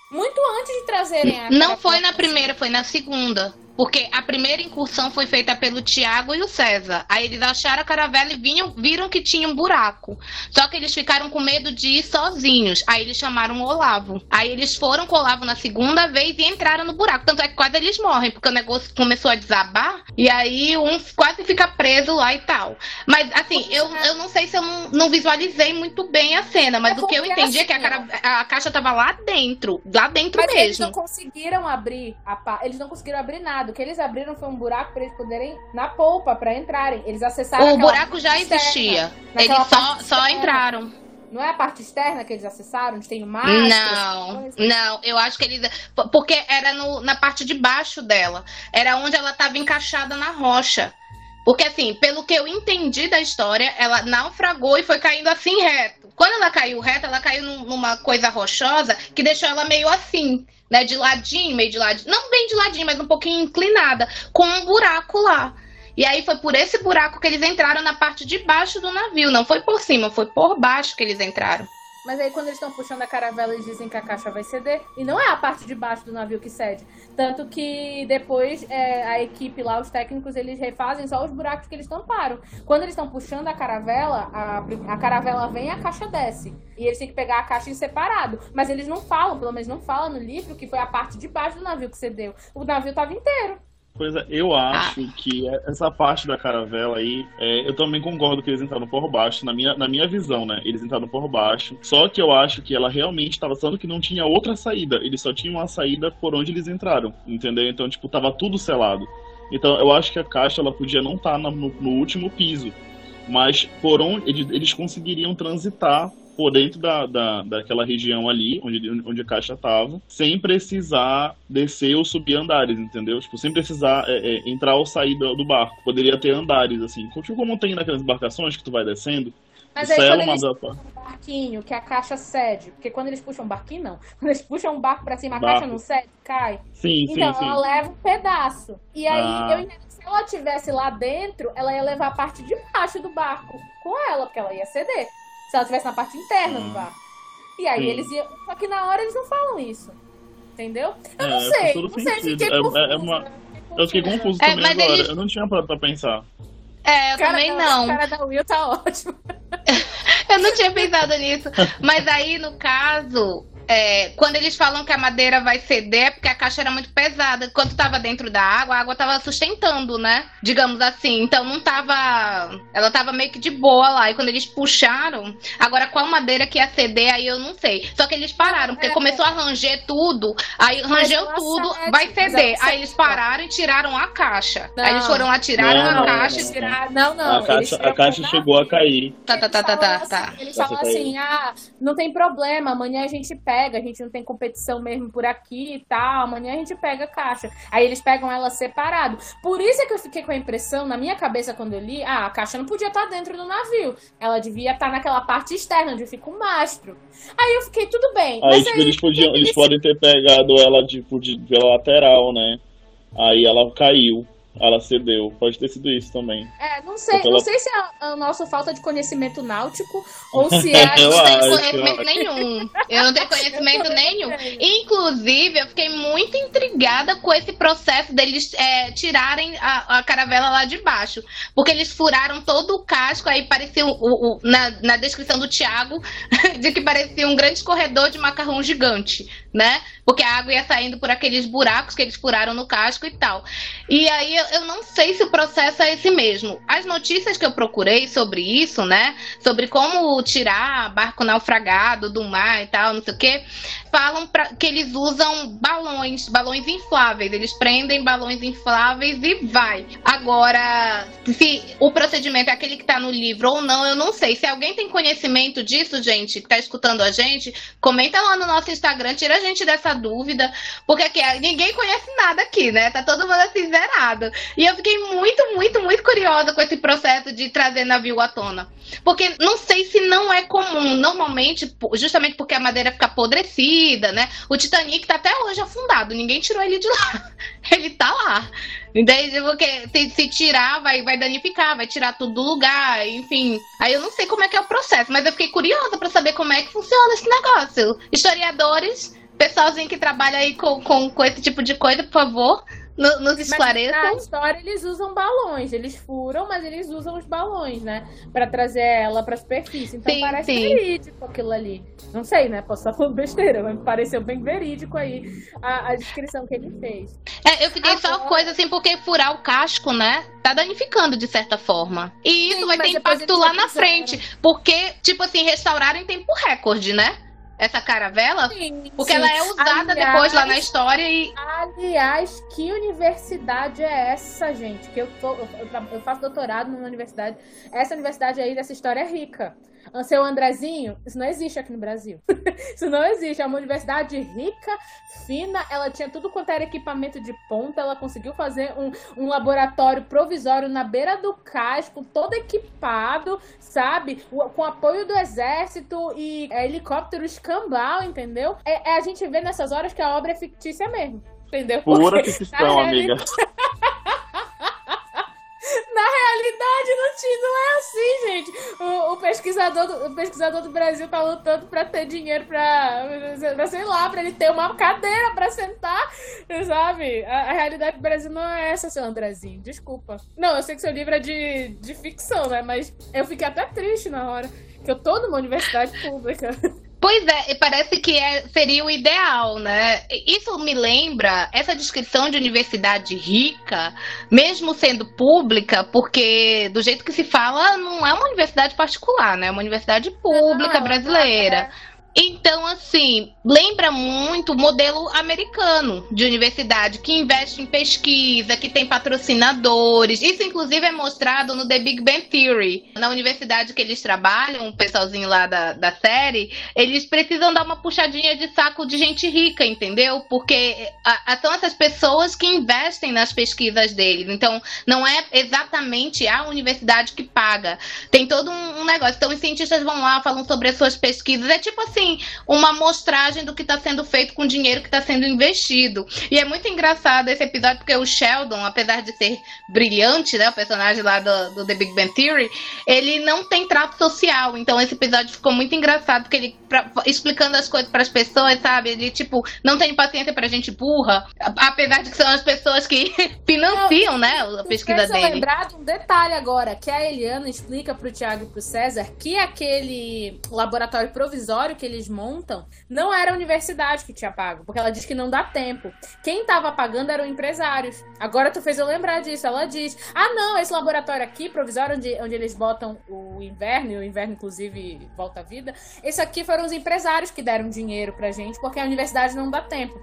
Muito antes de trazerem a. Não foi na primeira, foi na segunda. Porque a primeira incursão foi feita pelo Tiago e o César. Aí eles acharam a caravela e vinham, viram que tinha um buraco. Só que eles ficaram com medo de ir sozinhos. Aí eles chamaram o Olavo. Aí eles foram com o Olavo na segunda vez e entraram no buraco. Tanto é que quase eles morrem, porque o negócio começou a desabar. E aí um quase fica preso lá e tal. Mas assim, eu, eu não sei se eu não, não visualizei muito bem a cena. Mas é o que eu entendi assim, é que a, cara, a, caixa tava lá dentro. Lá dentro mas mesmo. Eles não conseguiram abrir a Eles não conseguiram abrir nada o que eles abriram foi um buraco para eles poderem na polpa para entrarem. Eles acessaram. O buraco já existia. Eles só, só entraram. Não é a parte externa que eles acessaram, tem o mar? Não, não. Eu acho que eles. Porque era no, na parte de baixo dela. Era onde ela estava encaixada na rocha. Porque, assim, pelo que eu entendi da história, ela naufragou e foi caindo assim reto. Quando ela caiu reto, ela caiu numa coisa rochosa que deixou ela meio assim né? De ladinho, meio de ladinho. Não bem de ladinho, mas um pouquinho inclinada, com um buraco lá. E aí foi por esse buraco que eles entraram na parte de baixo do navio. Não foi por cima, foi por baixo que eles entraram. Mas aí quando eles estão puxando a caravela, eles dizem que a caixa vai ceder. E não é a parte de baixo do navio que cede. Tanto que depois é, a equipe lá, os técnicos, eles refazem só os buracos que eles tamparam. Quando eles estão puxando a caravela, a, a caravela vem e a caixa desce. E eles têm que pegar a caixa em separado. Mas eles não falam, pelo menos não falam no livro, que foi a parte de baixo do navio que cedeu. O navio estava inteiro. Coisa, eu acho ah. que essa parte da caravela aí, é, eu também concordo que eles entraram por baixo, na minha, na minha visão, né? Eles entraram por baixo. Só que eu acho que ela realmente estava sendo que não tinha outra saída. Eles só tinham uma saída por onde eles entraram, entendeu? Então, tipo, tava tudo selado. Então eu acho que a caixa ela podia não estar no, no último piso, mas por onde eles, eles conseguiriam transitar por dentro da, da, daquela região ali, onde, onde a caixa estava, sem precisar descer ou subir andares, entendeu? Tipo, sem precisar é, é, entrar ou sair do, do, barco. Poderia ter andares, assim. Tipo como tem naquelas embarcações que tu vai descendo. Mas aí quando eles puxam um barquinho, que a caixa cede, porque quando eles puxam um barquinho, não. Quando eles puxam um barco pra cima, a barco. caixa não cede, cai. Sim, então, sim, ela sim. leva um pedaço. E aí, ah. eu se ela tivesse lá dentro, ela ia levar a parte de baixo do barco com ela, porque ela ia ceder se ela estivesse na parte interna do barco. E aí Sim. eles iam. Só que na hora eles não falam isso. Entendeu? Eu é, não sei. Não sei, fiquei é, confusa, é uma... Eu fiquei confuso é, também agora. Eles... Eu não tinha pra, pra pensar. É, eu também da, não. O cara da Will tá ótimo. eu não tinha pensado nisso. Mas aí, no caso, é, quando eles falam que a madeira vai ceder, é porque a caixa era muito pesada. Quando estava dentro da água, a água estava sustentando, né? Digamos assim. Então não tava. Ela estava meio que de boa lá. E quando eles puxaram, agora qual madeira que ia ceder, aí eu não sei. Só que eles pararam, porque é, começou a ranger tudo. Aí rangeu tudo, cede, vai ceder. Aí eles pararam e tiraram a caixa. Não. Aí eles foram lá, tiraram não, a caixa. Não, tirar... não, não. A caixa, a caixa chegou a cair. Tá, tá, tá, tá, tá. tá. Eles falam assim: ah, não tem problema, amanhã a gente pega pega, a gente não tem competição mesmo por aqui e tal, amanhã a gente pega a caixa. Aí eles pegam ela separado. Por isso é que eu fiquei com a impressão, na minha cabeça, quando eu li, ah, a caixa não podia estar dentro do navio. Ela devia estar naquela parte externa, onde fica o mastro. Aí eu fiquei, tudo bem. Aí, tipo, aí eles, podiam, eles podem ter pegado ela tipo, de, pela lateral, né? Aí ela caiu ela cedeu. Pode ter sido isso também. É, não sei, não sei se é a nossa falta de conhecimento náutico ou se é. eu não tenho conhecimento nenhum. Eu não tenho conhecimento nenhum. Inclusive, eu fiquei muito intrigada com esse processo deles é, tirarem a, a, caravela lá de baixo. Porque eles furaram todo o casco, aí parecia o, o, na, na descrição do Thiago de que parecia um grande corredor de macarrão gigante, né? Porque a água ia saindo por aqueles buracos que eles furaram no casco e tal. E aí eu não sei se o processo é esse mesmo. As notícias que eu procurei sobre isso, né? Sobre como tirar barco naufragado do mar e tal, não sei o quê, falam pra, que eles usam balões, balões infláveis. Eles prendem balões infláveis e vai. Agora, se o procedimento é aquele que tá no livro ou não, eu não sei. Se alguém tem conhecimento disso, gente, que tá escutando a gente, comenta lá no nosso Instagram, tira a gente dessa dúvida, porque aqui ninguém conhece nada aqui, né? Tá todo mundo assim zerado. E eu fiquei muito, muito, muito curiosa com esse processo de trazer navio à tona. Porque não sei se não é comum. Normalmente, justamente porque a madeira fica apodrecida, né? O Titanic tá até hoje afundado, ninguém tirou ele de lá. Ele tá lá. Entende? Porque se, se tirar, vai, vai danificar, vai tirar tudo do lugar, enfim. Aí eu não sei como é que é o processo, mas eu fiquei curiosa para saber como é que funciona esse negócio. Historiadores, pessoalzinho que trabalha aí com, com, com esse tipo de coisa, por favor, no, nos esclareçam. na história eles usam balões, eles furam, mas eles usam os balões, né? Pra trazer ela pra superfície. Então sim, parece sim. verídico aquilo ali. Não sei, né? Posso estar falando besteira, mas me pareceu bem verídico aí a, a descrição que ele fez. É, eu fiquei Agora... só coisa assim, porque furar o casco, né? Tá danificando de certa forma. E isso sim, vai ter impacto lá na frente. Porque, tipo assim, restauraram em tempo recorde, né? Essa caravela, sim, porque sim. ela é usada aliás, depois lá na história e. Aliás, que universidade é essa, gente? Que eu, tô, eu, eu faço doutorado numa universidade. Essa universidade aí dessa história é rica. Seu Andrezinho, isso não existe aqui no Brasil. isso não existe. É uma universidade rica, fina, ela tinha tudo quanto era equipamento de ponta, ela conseguiu fazer um, um laboratório provisório na beira do cais, com todo equipado, sabe? Com apoio do exército e é, helicóptero escambau, entendeu? É, é, a gente vê nessas horas que a obra é fictícia mesmo. Entendeu? Pura ficção, amiga. Na realidade, não, não é assim, gente. O, o, pesquisador do, o pesquisador do Brasil tá lutando pra ter dinheiro pra, pra sei lá, pra ele ter uma cadeira pra sentar, sabe? A, a realidade do Brasil não é essa, seu Andrezinho. Desculpa. Não, eu sei que seu livro é de, de ficção, né? Mas eu fiquei até triste na hora. Que eu tô numa universidade pública. Pois é, parece que é, seria o ideal, né? Isso me lembra essa descrição de universidade rica, mesmo sendo pública, porque do jeito que se fala, não é uma universidade particular, né? É uma universidade pública não, brasileira. Então, assim, lembra muito o modelo americano de universidade, que investe em pesquisa, que tem patrocinadores. Isso, inclusive, é mostrado no The Big Bang Theory. Na universidade que eles trabalham, o pessoalzinho lá da, da série, eles precisam dar uma puxadinha de saco de gente rica, entendeu? Porque a, a, são essas pessoas que investem nas pesquisas deles. Então, não é exatamente a universidade que paga. Tem todo um, um negócio. Então, os cientistas vão lá, falam sobre as suas pesquisas. É tipo assim Uma amostragem do que está sendo feito com o dinheiro que está sendo investido. E é muito engraçado esse episódio, porque o Sheldon, apesar de ser brilhante, né, o personagem lá do, do The Big Bang Theory, ele não tem trato social. Então esse episódio ficou muito engraçado, porque ele pra, explicando as coisas para as pessoas, sabe? Ele, tipo, não tem paciência pra gente burra, apesar de que são as pessoas que financiam, né, a pesquisa dele. lembrar de um detalhe agora, que a Eliana explica pro Tiago e pro César que aquele laboratório provisório que eles montam não era a universidade que tinha pago, porque ela diz que não dá tempo. Quem tava pagando eram empresários. Agora tu fez eu lembrar disso. Ela diz: ah, não, esse laboratório aqui, provisório, onde, onde eles botam o inverno, e o inverno, inclusive, volta à vida, esse aqui foram os empresários que deram dinheiro pra gente, porque a universidade não dá tempo.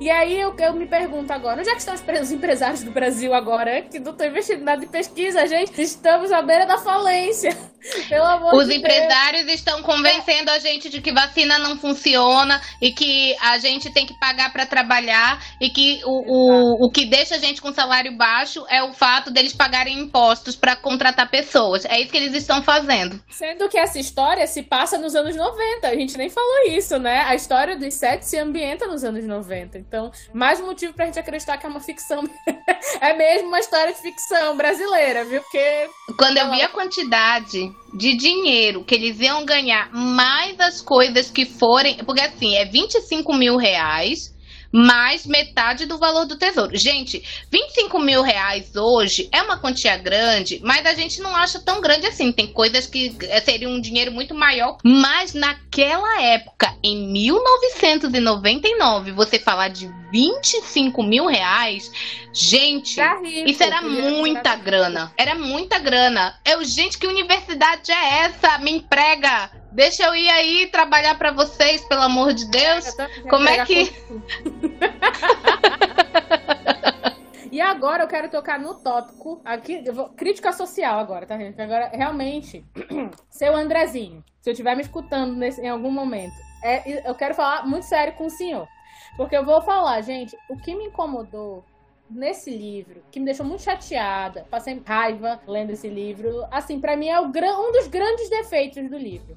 E aí eu, eu me pergunto agora: onde é que estão os empresários do Brasil agora, que não estão investindo nada em pesquisa, gente? Estamos à beira da falência. Pelo amor Os de empresários Deus. estão convencendo a gente de que vacina não funciona e que a gente tem que pagar para trabalhar e que o, o, o que deixa a gente com salário baixo é o fato deles pagarem impostos para contratar pessoas. É isso que eles estão fazendo. Sendo que essa história se passa nos anos 90. A gente nem falou isso, né? A história dos sete se ambienta nos anos 90. Então, mais motivo pra gente acreditar que é uma ficção. é mesmo uma história de ficção brasileira, viu? Porque. Quando eu vi a quantidade de dinheiro que eles iam ganhar, mais as coisas que forem. Porque assim, é 25 mil reais mais metade do valor do tesouro. Gente, 25 mil reais hoje é uma quantia grande, mas a gente não acha tão grande assim. Tem coisas que eh, seriam um dinheiro muito maior, mas naquela época, em 1999, você falar de 25 mil reais, gente, rico, isso era muita grana. Era muita grana. Eu, gente, que universidade é essa? Me emprega Deixa eu ir aí trabalhar para vocês, pelo amor de Deus. Como é que. E agora eu quero tocar no tópico aqui, vou, crítica social agora, tá gente? Agora, realmente, seu Andrezinho, se eu estiver me escutando nesse, em algum momento, é, eu quero falar muito sério com o senhor. Porque eu vou falar, gente, o que me incomodou nesse livro, que me deixou muito chateada, passei raiva lendo esse livro, assim, para mim é o, um dos grandes defeitos do livro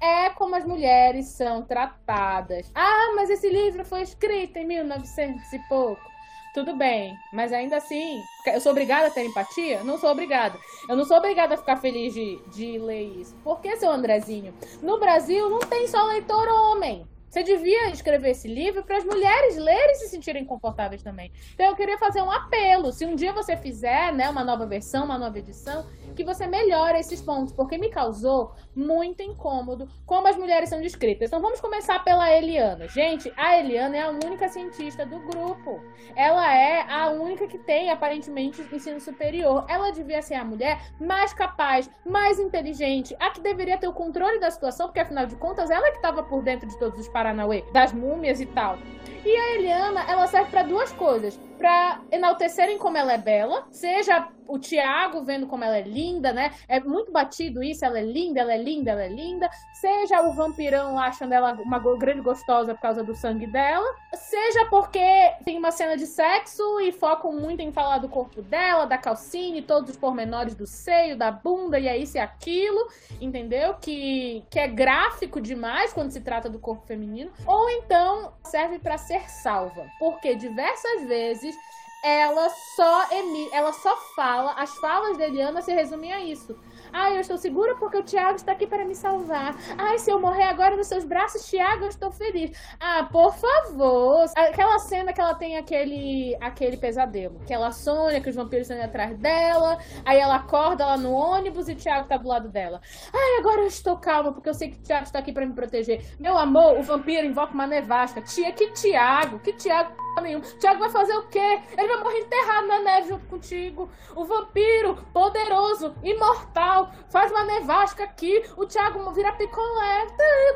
é como as mulheres são tratadas. Ah, mas esse livro foi escrito em 1900 e pouco. Tudo bem, mas ainda assim, eu sou obrigada a ter empatia? Não sou obrigada. Eu não sou obrigada a ficar feliz de, de ler isso. Por que, seu Andrezinho? No Brasil não tem só leitor homem. Você devia escrever esse livro para as mulheres lerem e se sentirem confortáveis também. Então eu queria fazer um apelo. Se um dia você fizer né, uma nova versão, uma nova edição, que você melhore esses pontos, porque me causou muito incômodo como as mulheres são descritas. Então vamos começar pela Eliana. Gente, a Eliana é a única cientista do grupo. Ela é a única que tem, aparentemente, ensino superior. Ela devia ser a mulher mais capaz, mais inteligente, a que deveria ter o controle da situação, porque afinal de contas ela é que estava por dentro de todos os Paranauê, das múmias e tal. E a Eliana, ela serve para duas coisas: para enaltecerem como ela é bela, seja o Tiago vendo como ela é linda, né? É muito batido isso, ela é linda, ela é linda, ela é linda. Seja o vampirão achando ela uma grande gostosa por causa do sangue dela, seja porque tem uma cena de sexo e focam muito em falar do corpo dela, da calcinha e todos os pormenores do seio, da bunda e é isso e aquilo, entendeu? Que, que é gráfico demais quando se trata do corpo feminino. Ou então serve para ser salva, porque diversas vezes ela só emi ela só fala, as falas de Eliana se resumem a isso. Ai, eu estou segura porque o Tiago está aqui para me salvar. Ai, se eu morrer agora nos seus braços, Tiago, eu estou feliz. Ah, por favor. Aquela cena que ela tem aquele, aquele pesadelo. Que ela sonha que os vampiros estão atrás dela. Aí ela acorda lá no ônibus e o Tiago está do lado dela. Ai, agora eu estou calma porque eu sei que o Tiago está aqui para me proteger. Meu amor, o vampiro invoca uma nevasca. Tia, que Tiago? Que Tiago? Nenhuma. O Thiago vai fazer o quê? Ele vai morrer enterrado na neve junto contigo. O vampiro, poderoso, imortal, faz uma nevasca aqui. O Thiago vira picolé.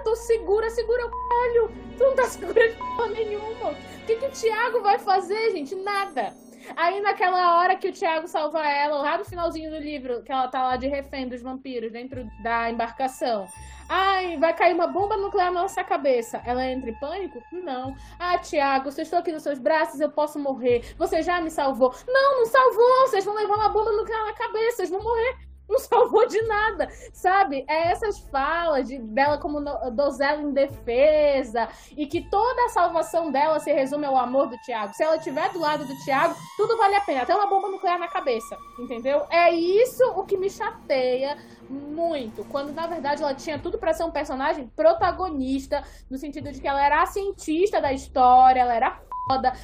Tô segura, segura o caralho. Tu não tá segura de porra nenhuma. O que, que o Thiago vai fazer, gente? Nada. Aí naquela hora que o Thiago salva ela, lá no finalzinho do livro, que ela tá lá de refém dos vampiros dentro da embarcação. Ai, vai cair uma bomba nuclear na nossa cabeça. Ela entra em pânico? Não. Ah, Tiago, eu estou aqui nos seus braços, eu posso morrer. Você já me salvou. Não, não salvou. Vocês vão levar uma bomba nuclear na cabeça, vocês vão morrer não salvou de nada, sabe? É essas falas de, dela como dozela em defesa e que toda a salvação dela se resume ao amor do Tiago. Se ela estiver do lado do Tiago, tudo vale a pena, até uma bomba nuclear na cabeça, entendeu? É isso o que me chateia muito, quando na verdade ela tinha tudo para ser um personagem protagonista, no sentido de que ela era a cientista da história, ela era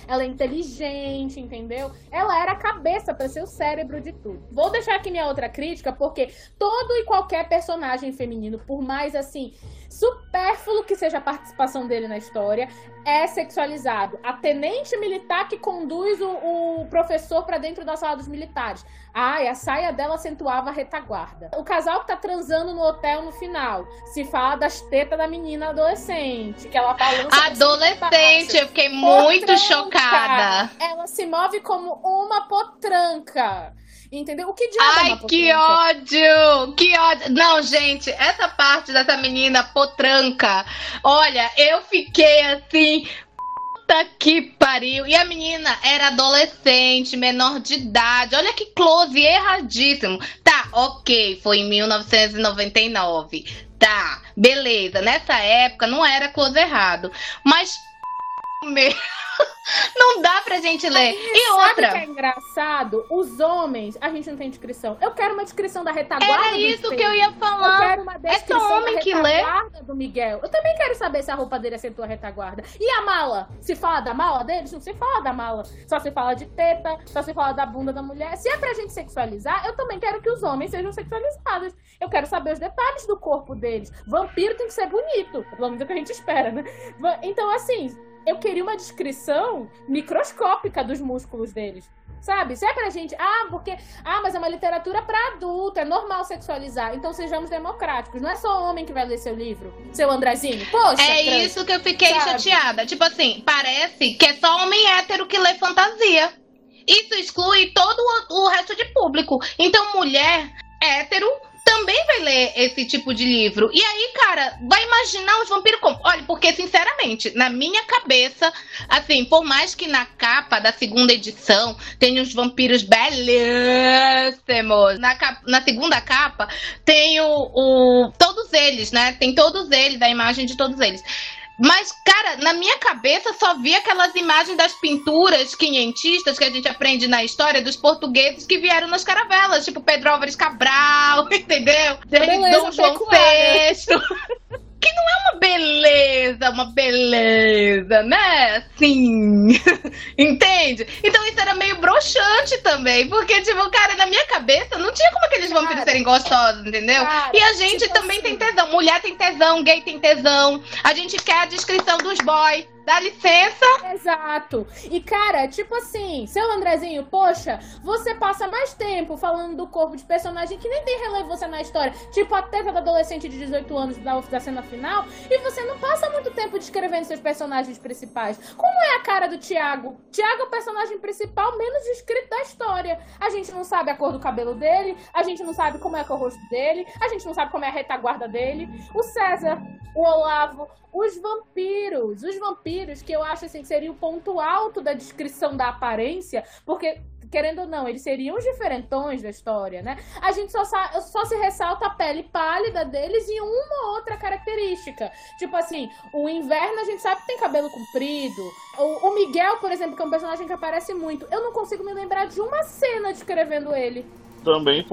ela é inteligente, entendeu? Ela era a cabeça para ser o cérebro de tudo. Vou deixar aqui minha outra crítica, porque todo e qualquer personagem feminino, por mais assim supérfluo que seja a participação dele na história, é sexualizado. A tenente militar que conduz o, o professor para dentro da sala dos militares. Ai, a saia dela acentuava a retaguarda. O casal que tá transando no hotel no final. Se fala das tetas da menina adolescente, que ela balança. Adolescente, eu fiquei muito potranca. chocada. Ela se move como uma potranca. Entendeu? O que diabo é Ai, é que ódio! Que ódio! Não, gente, essa parte dessa menina potranca, olha, eu fiquei assim, Puta que pariu. E a menina era adolescente, menor de idade. Olha que close erradíssimo. Tá, ok, foi em 1999. Tá, beleza. Nessa época não era close errado. Mas. Meu. Não dá pra gente ler. Aí, e outra. que é engraçado? Os homens, a gente não tem descrição. Eu quero uma descrição da retaguarda. Era isso que eu ia falar. Eu quero uma descrição é homem da que lê. do Miguel. Eu também quero saber se a roupa dele acentua a retaguarda. E a mala? Se fala da mala deles? Não se fala da mala. Só se fala de teta, só se fala da bunda da mulher. Se é pra gente sexualizar, eu também quero que os homens sejam sexualizados. Eu quero saber os detalhes do corpo deles. Vampiro tem que ser bonito. Pelo menos é o que a gente espera, né? Então, assim, eu queria uma descrição microscópica dos músculos deles. Sabe? Se é pra gente, ah, porque. Ah, mas é uma literatura pra adulto, é normal sexualizar. Então sejamos democráticos. Não é só homem que vai ler seu livro, seu Andrezinho. Poxa. É trans, isso que eu fiquei sabe? chateada. Tipo assim, parece que é só homem hétero que lê fantasia. Isso exclui todo o, o resto de público. Então, mulher hétero também vai ler esse tipo de livro. E aí, cara, vai imaginar os vampiros como. Olha, porque, sinceramente, na minha cabeça, assim, por mais que na capa da segunda edição tenha os vampiros belíssimos, na, na segunda capa tem o, o. Todos eles, né? Tem todos eles, a imagem de todos eles. Mas, cara, na minha cabeça só vi aquelas imagens das pinturas quinhentistas que a gente aprende na história dos portugueses que vieram nas caravelas, tipo Pedro Álvares Cabral, entendeu? Dom João VI. Que não é uma beleza, uma beleza, né? Assim. Entende? Então isso era meio broxante também. Porque, tipo, cara, na minha cabeça não tinha como aqueles vampiros cara, serem gostosos, entendeu? Cara, e a gente tipo também assim... tem tesão. Mulher tem tesão, gay tem tesão. A gente quer a descrição dos boys. Dá licença? Exato. E, cara, tipo assim, seu Andrezinho, poxa, você passa mais tempo falando do corpo de personagem que nem tem relevância na história, tipo a teta da adolescente de 18 anos da, da cena final, e você não passa muito tempo descrevendo seus personagens principais. Como é a cara do Tiago? Tiago é o personagem principal menos descrito da história. A gente não sabe a cor do cabelo dele, a gente não sabe como é, é o rosto dele, a gente não sabe como é a retaguarda dele. O César, o Olavo, os vampiros. Os vampiros, que eu acho assim, que seria o ponto alto da descrição da aparência, porque querendo ou não, eles seriam os diferentões da história, né? A gente só, só se ressalta a pele pálida deles e uma outra característica. Tipo assim, o inverno a gente sabe que tem cabelo comprido. O, o Miguel, por exemplo, que é um personagem que aparece muito, eu não consigo me lembrar de uma cena descrevendo ele. Também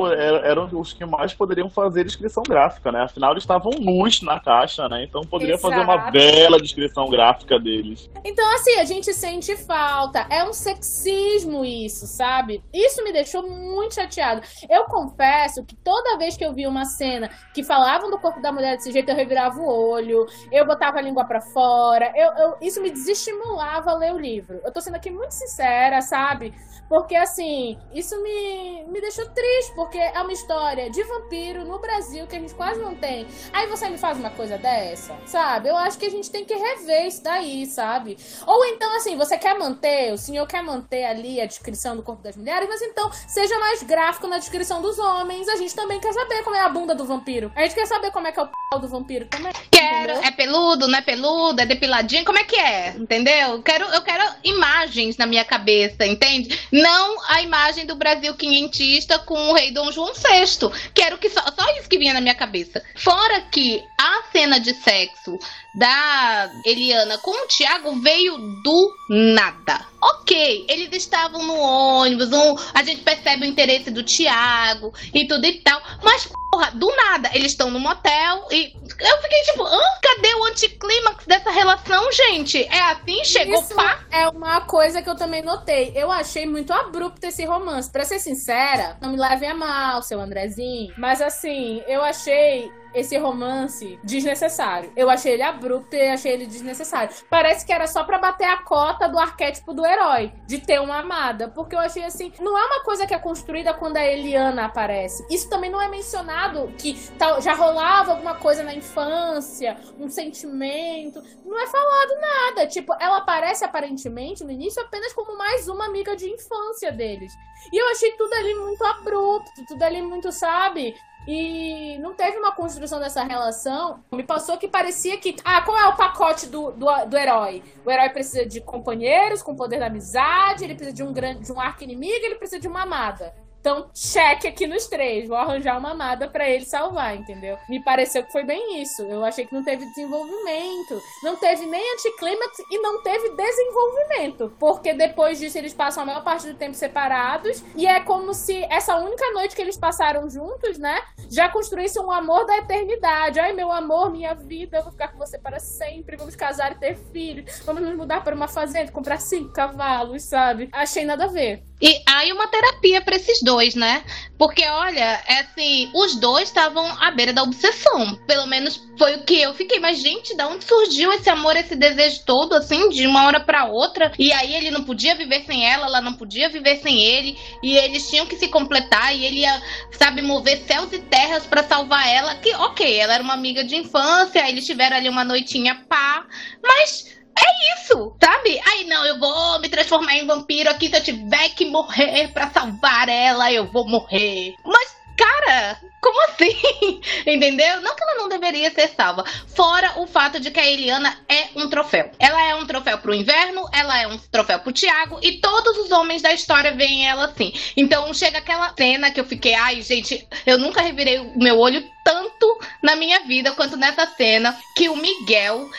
eram os que mais poderiam fazer descrição gráfica, né? Afinal, eles estavam nus na caixa, né? Então poderia Exato. fazer uma bela descrição gráfica deles. Então, assim, a gente sente falta. É um sexismo isso, sabe? Isso me deixou muito chateado. Eu confesso que toda vez que eu vi uma cena que falavam do corpo da mulher desse jeito, eu revirava o olho, eu botava a língua para fora. Eu, eu, isso me desestimulava a ler o livro. Eu tô sendo aqui muito sincera, sabe? Porque, assim, isso me, me deixou triste, porque é uma história de vampiro no Brasil que a gente quase não tem. Aí você me faz uma coisa dessa, sabe? Eu acho que a gente tem que rever isso daí, sabe? Ou então, assim, você quer manter, o senhor quer manter ali a descrição do corpo das mulheres, mas então seja mais gráfico na descrição dos homens. A gente também quer saber como é a bunda do vampiro. A gente quer saber como é que é o p do vampiro também. Quero, entendeu? é peludo, não é peludo, é depiladinho, como é que é? Entendeu? Eu quero, eu quero imagens na minha cabeça, entende? Não a imagem do Brasil quinhentista com o rei Dom João VI, que era o que só, só isso que vinha na minha cabeça. Fora que a cena de sexo da Eliana com o Thiago veio do nada. Ok, eles estavam no ônibus, um, a gente percebe o interesse do Thiago e tudo e tal, mas porra, do nada, eles estão no motel e eu fiquei tipo, ah, cadê o anticlímax dessa relação, gente? É assim, chegou Isso pá? É uma coisa que eu também notei. Eu achei muito abrupto esse romance. Pra ser sincera, não me levem a mal, seu Andrezinho, mas assim, eu achei esse romance desnecessário. Eu achei ele abrupto e achei ele desnecessário. Parece que era só para bater a cota do arquétipo do herói, de ter uma amada. Porque eu achei assim, não é uma coisa que é construída quando a Eliana aparece. Isso também não é mencionado que já rolava alguma coisa na infância, um sentimento. Não é falado nada. Tipo, ela aparece aparentemente no início apenas como mais uma amiga de infância deles. E eu achei tudo ali muito abrupto, tudo ali muito, sabe? E não teve uma construção dessa relação. Me passou que parecia que. Ah, qual é o pacote do, do, do herói? O herói precisa de companheiros com poder da amizade, ele precisa de um grande de um arco inimigo, ele precisa de uma amada. Então, cheque aqui nos três. Vou arranjar uma amada para ele salvar, entendeu? Me pareceu que foi bem isso. Eu achei que não teve desenvolvimento. Não teve nem anticlímax e não teve desenvolvimento. Porque depois disso eles passam a maior parte do tempo separados. E é como se essa única noite que eles passaram juntos, né? Já construísse um amor da eternidade. Ai, meu amor, minha vida, eu vou ficar com você para sempre. Vamos casar e ter filhos. Vamos nos mudar para uma fazenda, comprar cinco cavalos, sabe? Achei nada a ver. E aí uma terapia para esses dois, né? Porque olha, é assim, os dois estavam à beira da obsessão. Pelo menos foi o que eu fiquei. Mas gente, da onde surgiu esse amor, esse desejo todo, assim, de uma hora para outra? E aí ele não podia viver sem ela, ela não podia viver sem ele. E eles tinham que se completar. E ele ia, sabe, mover céus e terras para salvar ela. Que ok, ela era uma amiga de infância. Eles tiveram ali uma noitinha pá. Mas é isso, sabe? Aí não, eu vou me transformar em vampiro aqui. Se eu tiver que morrer para salvar ela, eu vou morrer. Mas, cara, como assim? Entendeu? Não que ela não deveria ser salva. Fora o fato de que a Eliana é um troféu. Ela é um troféu pro inverno, ela é um troféu pro Tiago, e todos os homens da história veem ela assim. Então chega aquela cena que eu fiquei, ai, gente, eu nunca revirei o meu olho tanto na minha vida quanto nessa cena que o Miguel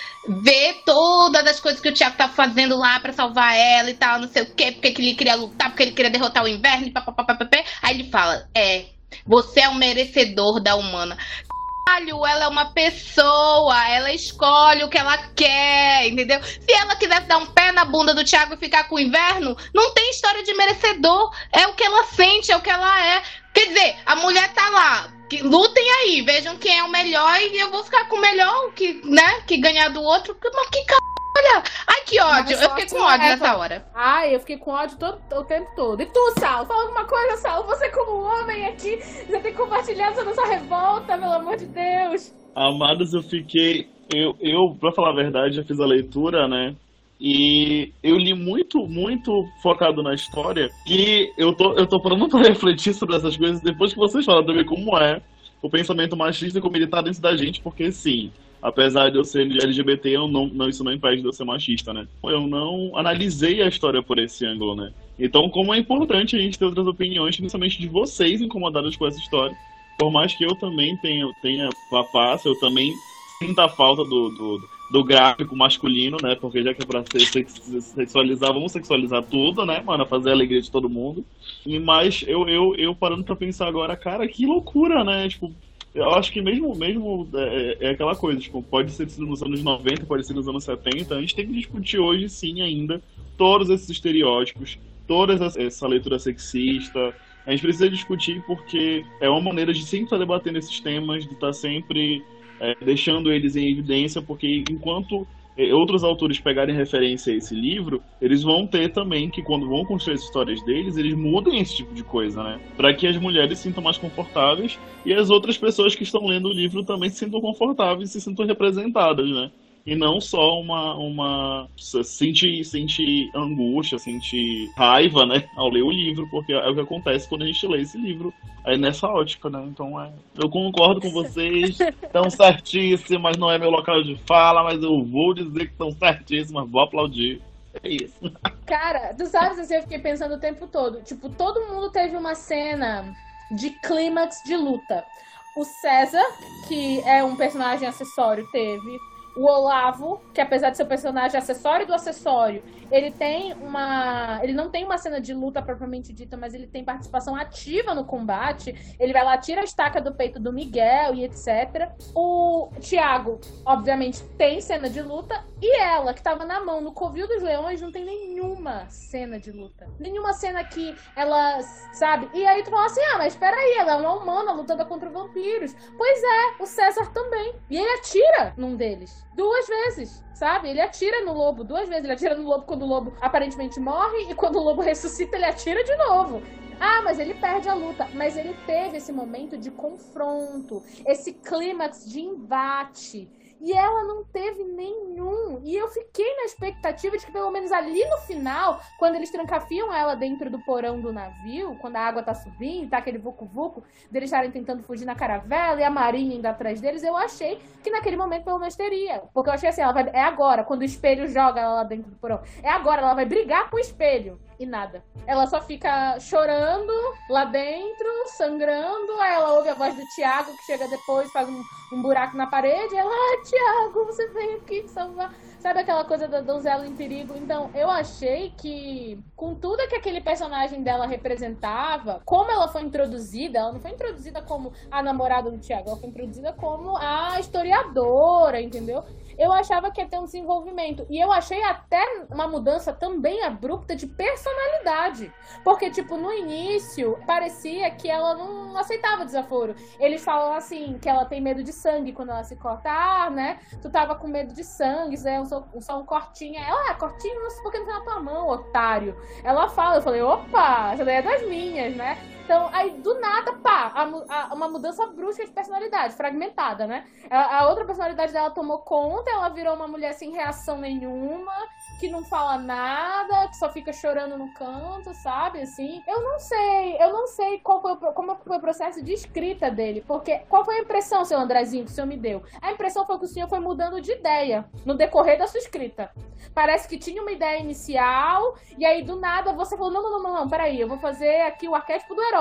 vê todas as coisas que o Tiago tá fazendo lá para salvar ela e tal, não sei o quê, porque ele queria lutar, porque ele queria derrotar o inverno, papapá. Aí ele fala: É, você é um merecedor da humana. Caralho, ela é uma pessoa, ela escolhe o que ela quer, entendeu? Se ela quisesse dar um pé na bunda do Thiago e ficar com o inverno, não tem história de merecedor. É o que ela sente, é o que ela é. Quer dizer, a mulher tá lá, que lutem aí, vejam quem é o melhor e eu vou ficar com o melhor que, né, que ganhar do outro. Mas que Olha, ai que ódio. Eu fiquei com ódio nessa hora. Ai, eu fiquei com ódio todo, o tempo todo. E tu, Sal, fala alguma coisa, Sal. Você como homem aqui, você tem que compartilhar essa nossa revolta, pelo amor de Deus. Amados, eu fiquei... Eu, eu, pra falar a verdade, já fiz a leitura, né? E eu li muito, muito focado na história. E eu tô, eu tô parando pra refletir sobre essas coisas depois que vocês falaram também como é o pensamento machista como ele tá dentro da gente, porque sim, apesar de eu ser LGBT, eu não, não, isso não impede de eu ser machista, né? Eu não analisei a história por esse ângulo, né? Então, como é importante a gente ter outras opiniões, principalmente de vocês incomodados com essa história. Por mais que eu também tenha, tenha papaça, eu também sinta a falta do, do, do gráfico masculino, né? Porque já que é pra ser sexualizar, vamos sexualizar tudo, né, mano? Fazer a alegria de todo mundo. E, mas eu, eu, eu parando pra pensar agora, cara, que loucura, né? Tipo, eu acho que mesmo, mesmo é, é, aquela coisa, tipo, pode ser nos anos 90, pode ser nos anos 70, a gente tem que discutir hoje sim ainda todos esses estereótipos, toda essa leitura sexista. A gente precisa discutir porque é uma maneira de sempre estar debatendo esses temas, de estar sempre é, deixando eles em evidência, porque enquanto é, outros autores pegarem referência a esse livro, eles vão ter também que, quando vão construir as histórias deles, eles mudem esse tipo de coisa, né? Para que as mulheres se sintam mais confortáveis e as outras pessoas que estão lendo o livro também se sintam confortáveis e se sintam representadas, né? E não só uma, uma sentir, sentir angústia, sentir raiva, né, ao ler o livro, porque é o que acontece quando a gente lê esse livro é nessa ótica, né? Então é, eu concordo com vocês, estão certíssimas, não é meu local de fala, mas eu vou dizer que estão certíssimas, vou aplaudir. É isso. Cara, tu sabes assim, eu fiquei pensando o tempo todo. Tipo, todo mundo teve uma cena de clímax de luta. O César, que é um personagem acessório, teve o Olavo, que apesar de ser o personagem acessório do acessório, ele tem uma. Ele não tem uma cena de luta propriamente dita, mas ele tem participação ativa no combate. Ele vai lá, tira a estaca do peito do Miguel e etc. O Thiago, obviamente, tem cena de luta. E ela, que tava na mão no Covil dos Leões, não tem nenhuma cena de luta. Nenhuma cena que ela, sabe? E aí tu fala assim: ah, mas peraí, ela é uma humana lutando contra vampiros. Pois é, o César também. E ele atira num deles. Duas vezes sabe? Ele atira no lobo duas vezes. Ele atira no lobo quando o lobo aparentemente morre e quando o lobo ressuscita, ele atira de novo. Ah, mas ele perde a luta. Mas ele teve esse momento de confronto, esse clímax de embate. E ela não teve nenhum. E eu fiquei na expectativa de que, pelo menos ali no final, quando eles trancafiam ela dentro do porão do navio, quando a água tá subindo, tá aquele vucu-vucu, deles estarem tentando fugir na caravela e a marinha indo atrás deles, eu achei que naquele momento pelo menos teria. Porque eu achei assim, ela vai, é agora, quando o espelho joga ela lá dentro do porão. É agora, ela vai brigar com o espelho e nada. Ela só fica chorando lá dentro, sangrando. Aí ela ouve a voz do Tiago, que chega depois, faz um, um buraco na parede. ela, ah, Tiago, você veio aqui salvar. Sabe aquela coisa da donzela em perigo? Então, eu achei que, com tudo que aquele personagem dela representava, como ela foi introduzida, ela não foi introduzida como a namorada do Tiago, ela foi introduzida como a historiadora, entendeu? Eu achava que ia ter um desenvolvimento. E eu achei até uma mudança também abrupta de personalidade. Porque, tipo, no início, parecia que ela não aceitava desaforo. Eles falam assim, que ela tem medo de sangue quando ela se corta. Ah, né? Tu tava com medo de sangue, isso é só, só um cortinho. Ela, ah, cortinho, não sei por que não tá na tua mão, otário. Ela fala, eu falei, opa, essa daí é das minhas, né? Então, aí do nada, pá, a, a, uma mudança brusca de personalidade, fragmentada, né? A, a, outra personalidade dela tomou conta, ela virou uma mulher sem reação nenhuma, que não fala nada, que só fica chorando no canto, sabe? Assim. Eu não sei, eu não sei qual foi como foi o processo de escrita dele, porque qual foi a impressão, seu Andrezinho, que o senhor me deu? A impressão foi que o senhor foi mudando de ideia no decorrer da sua escrita. Parece que tinha uma ideia inicial, e aí do nada você falou: não, não, não, não, peraí, eu vou fazer aqui o arquétipo do herói.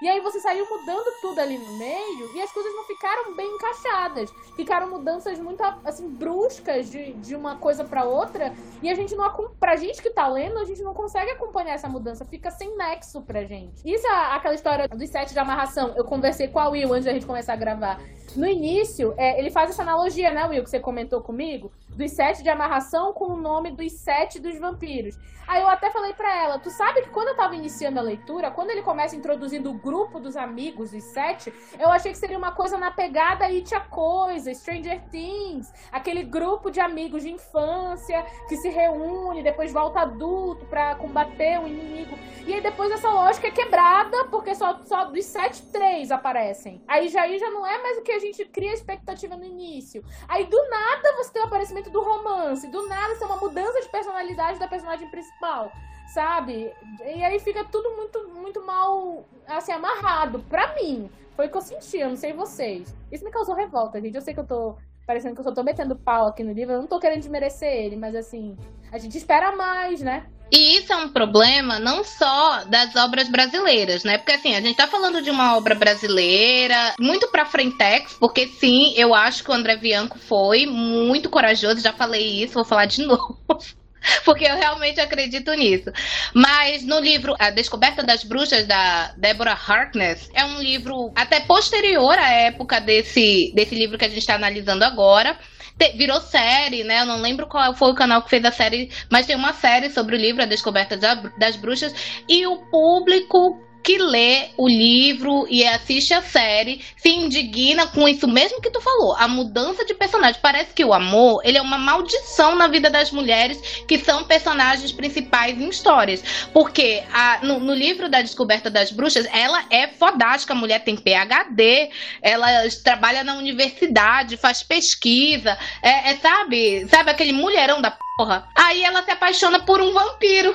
E aí você saiu mudando tudo ali no meio, e as coisas não ficaram bem encaixadas. Ficaram mudanças muito, assim, bruscas de, de uma coisa para outra, e a gente não pra gente que tá lendo, a gente não consegue acompanhar essa mudança, fica sem nexo pra gente. Isso é aquela história dos sete de amarração. Eu conversei com a Will antes da gente começar a gravar. No início, é, ele faz essa analogia, né, Will, que você comentou comigo, dos sete de amarração com o nome dos sete dos vampiros. Aí eu até falei para ela, tu sabe que quando eu tava iniciando a leitura, quando ele começa introduzindo o grupo dos amigos, dos sete, eu achei que seria uma coisa na pegada It a Coisa, Stranger Things, aquele grupo de amigos de infância que se reúne, depois volta adulto para combater o inimigo. E aí depois essa lógica é quebrada, porque só, só dos sete, três aparecem. Aí já, aí já não é mais o que a gente cria expectativa no início. Aí do nada você tem o aparecimento do romance, do nada você é uma mudança de personalidade da personagem principal sabe? E aí fica tudo muito, muito mal, assim, amarrado. Pra mim, foi o que eu senti, eu não sei vocês. Isso me causou revolta, gente. Eu sei que eu tô parecendo que eu só tô metendo pau aqui no livro. Eu não tô querendo desmerecer ele, mas assim, a gente espera mais, né? E isso é um problema não só das obras brasileiras, né? Porque assim, a gente tá falando de uma obra brasileira, muito pra frentex, porque sim, eu acho que o André Bianco foi muito corajoso, já falei isso, vou falar de novo. Porque eu realmente acredito nisso. Mas no livro A Descoberta das Bruxas, da Deborah Harkness, é um livro até posterior à época desse, desse livro que a gente está analisando agora virou série, né? Eu não lembro qual foi o canal que fez a série, mas tem uma série sobre o livro A Descoberta das Bruxas e o público que lê o livro e assiste a série se indigna com isso mesmo que tu falou, a mudança de personagem. Parece que o amor, ele é uma maldição na vida das mulheres que são personagens principais em histórias. Porque a, no, no, livro da Descoberta das Bruxas, ela é fodástica, a mulher tem PhD, ela trabalha na universidade, faz pesquisa, é, é sabe, sabe aquele mulherão da porra. Aí ela se apaixona por um vampiro.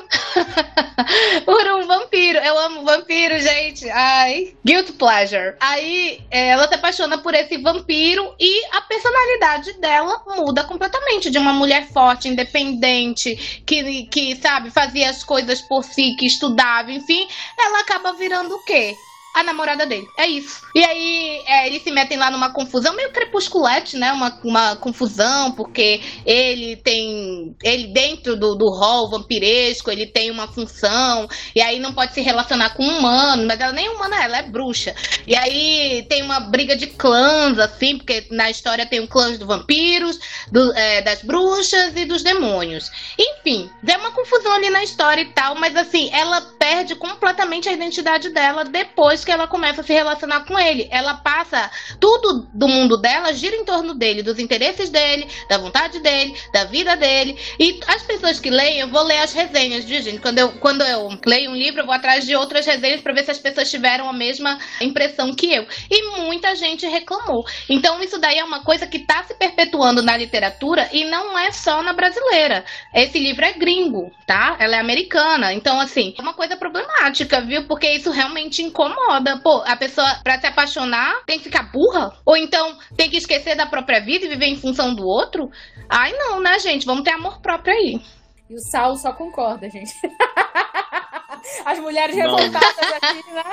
por um vampiro. Eu amo vampiro, gente. Ai. Guilt pleasure. Aí é, ela se apaixona por esse vampiro e a personalidade dela muda completamente. De uma mulher forte, independente, que, que sabe, fazia as coisas por si, que estudava, enfim. Ela acaba virando o quê? A namorada dele. É isso. E aí é, eles se metem lá numa confusão, meio crepusculete, né? Uma, uma confusão, porque ele tem. Ele, dentro do, do hall vampiresco, ele tem uma função, e aí não pode se relacionar com um humano, mas ela nem é humana, ela é bruxa. E aí tem uma briga de clãs, assim, porque na história tem o clã dos vampiros, do, é, das bruxas e dos demônios. Enfim, deu uma confusão ali na história e tal, mas assim, ela perde completamente a identidade dela depois que ela começa a se relacionar com ele. Ela passa tudo do mundo dela gira em torno dele, dos interesses dele, da vontade dele, da vida dele. E as pessoas que leem, eu vou ler as resenhas, viu, gente? Quando eu, quando eu leio um livro, eu vou atrás de outras resenhas para ver se as pessoas tiveram a mesma impressão que eu. E muita gente reclamou. Então, isso daí é uma coisa que está se perpetuando na literatura e não é só na brasileira. Esse livro é gringo, tá? Ela é americana. Então, assim, é uma coisa problemática, viu? Porque isso realmente incomoda foda. Pô, a pessoa, pra se apaixonar, tem que ficar burra? Ou então tem que esquecer da própria vida e viver em função do outro? Ai, não, né, gente? Vamos ter amor próprio aí. E o Saulo só concorda, gente. As mulheres revoltadas aqui, né?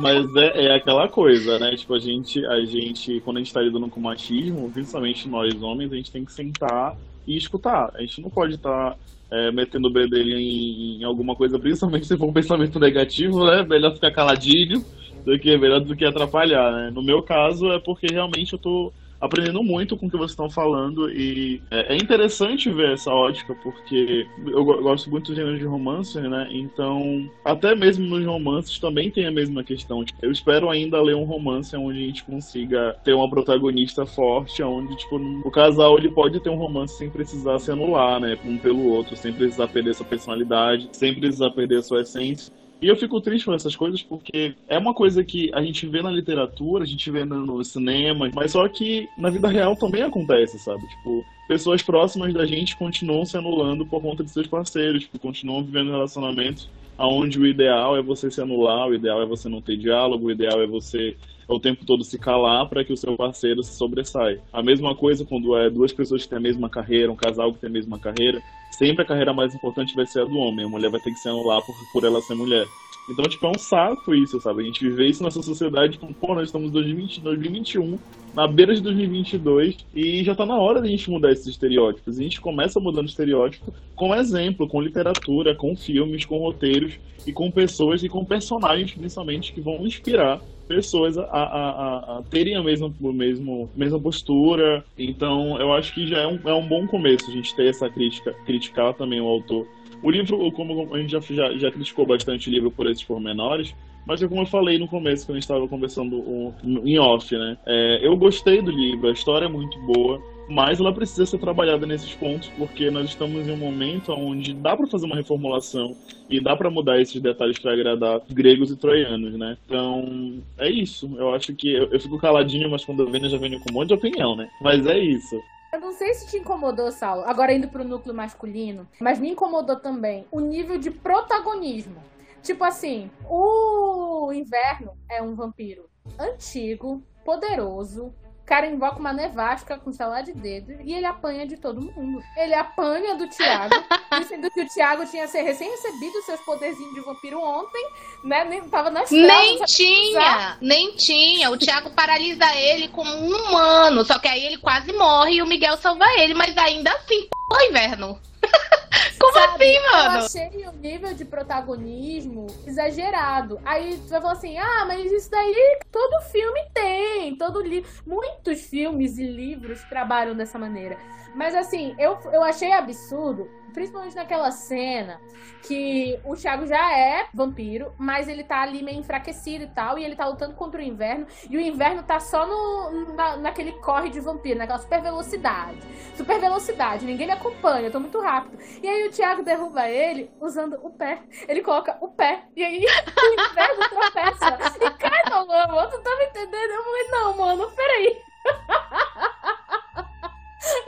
Mas é, é, aquela coisa, né? Tipo, a gente, a gente, quando a gente tá lidando com machismo, principalmente nós homens, a gente tem que sentar e escutar. A gente não pode estar tá é, metendo o bedelho em, em, alguma coisa, principalmente se for um pensamento negativo, né? Melhor ficar caladinho do que melhor do que atrapalhar, né? No meu caso é porque realmente eu tô aprendendo muito com o que vocês estão falando e é, é interessante ver essa ótica porque eu gosto muito do gênero de romance, né? Então, até mesmo nos romances também tem a mesma questão. Eu espero ainda ler um romance onde a gente consiga ter uma protagonista forte, onde tipo o casal ele pode ter um romance sem precisar se anular, né, um pelo outro, sem precisar perder sua personalidade, sem precisar perder sua essência. E eu fico triste com essas coisas porque é uma coisa que a gente vê na literatura, a gente vê no cinema, mas só que na vida real também acontece, sabe? Tipo, pessoas próximas da gente continuam se anulando por conta de seus parceiros, tipo, continuam vivendo relacionamentos onde o ideal é você se anular, o ideal é você não ter diálogo, o ideal é você o tempo todo se calar para que o seu parceiro se sobressaia. A mesma coisa quando é duas pessoas que têm a mesma carreira, um casal que tem a mesma carreira, sempre a carreira mais importante vai ser a do homem. A mulher vai ter que se anular por, por ela ser mulher. Então, tipo, é um saco isso, sabe? A gente vê isso nessa sociedade, tipo, pô, nós estamos em 2020, 2021, na beira de 2022, e já tá na hora da gente mudar esses estereótipos. A gente começa mudando estereótipo com exemplo, com literatura, com filmes, com roteiros, e com pessoas e com personagens, principalmente, que vão inspirar pessoas a, a, a, terem a mesma, mesmo, mesma postura. Então, eu acho que já é um, é um bom começo a gente ter essa crítica, criticar também o autor. O livro, como a gente já, já, já criticou bastante o livro por esses pormenores, mas é como eu falei no começo, quando a gente estava conversando em off, né? É, eu gostei do livro, a história é muito boa mas ela precisa ser trabalhada nesses pontos porque nós estamos em um momento onde dá para fazer uma reformulação e dá para mudar esses detalhes para agradar gregos e troianos, né? Então, é isso. Eu acho que eu, eu fico caladinho, mas quando eu venho, eu já venho com um monte de opinião, né? Mas é isso. Eu não sei se te incomodou, Saulo, agora indo pro núcleo masculino, mas me incomodou também o nível de protagonismo. Tipo assim, o inverno é um vampiro antigo, poderoso, cara invoca uma nevástica com estalar de dedo e ele apanha de todo mundo. Ele apanha do Thiago, dizendo que o Thiago tinha ser recém-recebido seus poderzinhos de vampiro ontem, né? Nem tava nas Nem tinha, nem tinha. O Thiago paralisa ele como um humano, só que aí ele quase morre e o Miguel salva ele, mas ainda assim, pô, inverno. Como Sabe, assim, mano? Eu achei o nível de protagonismo exagerado. Aí tu vai falar assim: ah, mas isso daí todo filme tem, todo livro. Muitos filmes e livros trabalham dessa maneira. Mas assim, eu, eu achei absurdo, principalmente naquela cena que o Thiago já é vampiro, mas ele tá ali meio enfraquecido e tal, e ele tá lutando contra o inverno, e o inverno tá só no, na, naquele corre de vampiro, naquela super velocidade. Super velocidade, ninguém me acompanha, eu tô muito rápido. E aí o Thiago derruba ele usando o pé. Ele coloca o pé, e aí o inverno tropeça e cai na lama. Tu tá me entendendo? Eu falei, não, mano, peraí.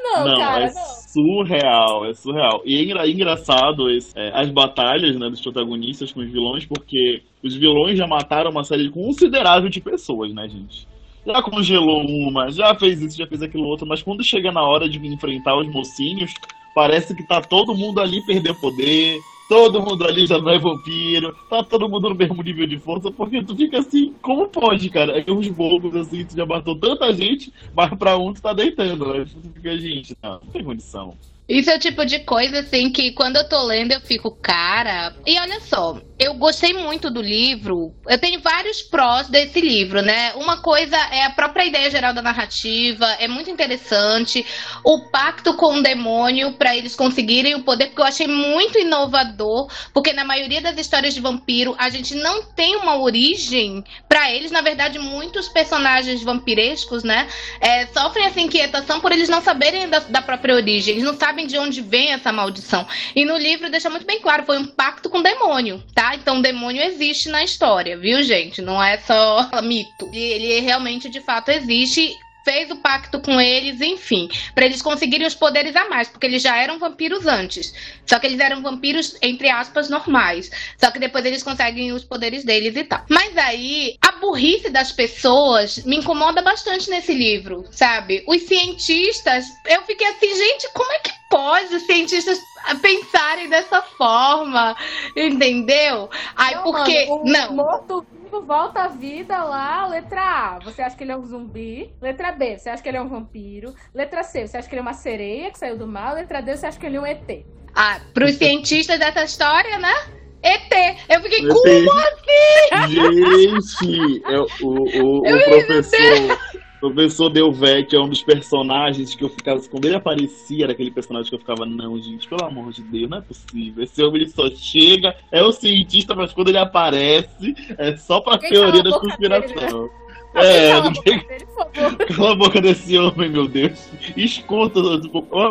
Não, Não, cara, é não. surreal, é surreal. E é engra- engraçado esse- é, as batalhas né, dos protagonistas com os vilões, porque os vilões já mataram uma série considerável de pessoas, né, gente? Já congelou uma, já fez isso, já fez aquilo outro, mas quando chega na hora de enfrentar os mocinhos, parece que tá todo mundo ali perdendo poder, todo mundo ali já não é vampiro, tá todo mundo no mesmo nível de força, porque tu fica assim, como pode, cara? É uns bobos assim, tu já matou tanta gente, mas pra um tu tá deitando, né? Tu fica, gente, não, não tem condição. Isso é o tipo de coisa, assim, que quando eu tô lendo eu fico, cara. E olha só, eu gostei muito do livro. Eu tenho vários prós desse livro, né? Uma coisa é a própria ideia geral da narrativa, é muito interessante. O pacto com o demônio para eles conseguirem o poder, porque eu achei muito inovador. Porque na maioria das histórias de vampiro, a gente não tem uma origem para eles. Na verdade, muitos personagens vampirescos, né? é, sofrem essa inquietação por eles não saberem da, da própria origem, eles não sabem de onde vem essa maldição. E no livro deixa muito bem claro, foi um pacto com o demônio, tá? Então o demônio existe na história, viu, gente? Não é só mito. Ele realmente, de fato, existe. Fez o pacto com eles, enfim, pra eles conseguirem os poderes a mais, porque eles já eram vampiros antes. Só que eles eram vampiros, entre aspas, normais. Só que depois eles conseguem os poderes deles e tal. Mas aí, a burrice das pessoas me incomoda bastante nesse livro, sabe? Os cientistas, eu fiquei assim, gente, como é que pode os cientistas pensarem dessa forma? Entendeu? Aí, Não, porque. mano, o Não. Morto-vivo volta à vida lá, letra A. Você acha que ele é um zumbi? Letra B, você acha que ele é um vampiro? Letra C, você acha que ele é uma sereia que saiu do mal? Letra D, você acha que ele é um ET? Ah, pros cientistas dessa história, né? ET. Eu fiquei, ET. como assim? Gente, é, o, o, o Eu ia professor, professor Delvecchi é um dos personagens que eu ficava, quando ele aparecia, era aquele personagem que eu ficava, não, gente, pelo amor de Deus, não é possível. Esse homem ele só chega, é o cientista, mas quando ele aparece, é só pra Ninguém teoria da dele, conspiração. É, cala a boca dele, por favor. Cala a boca desse homem, meu Deus. Escuta.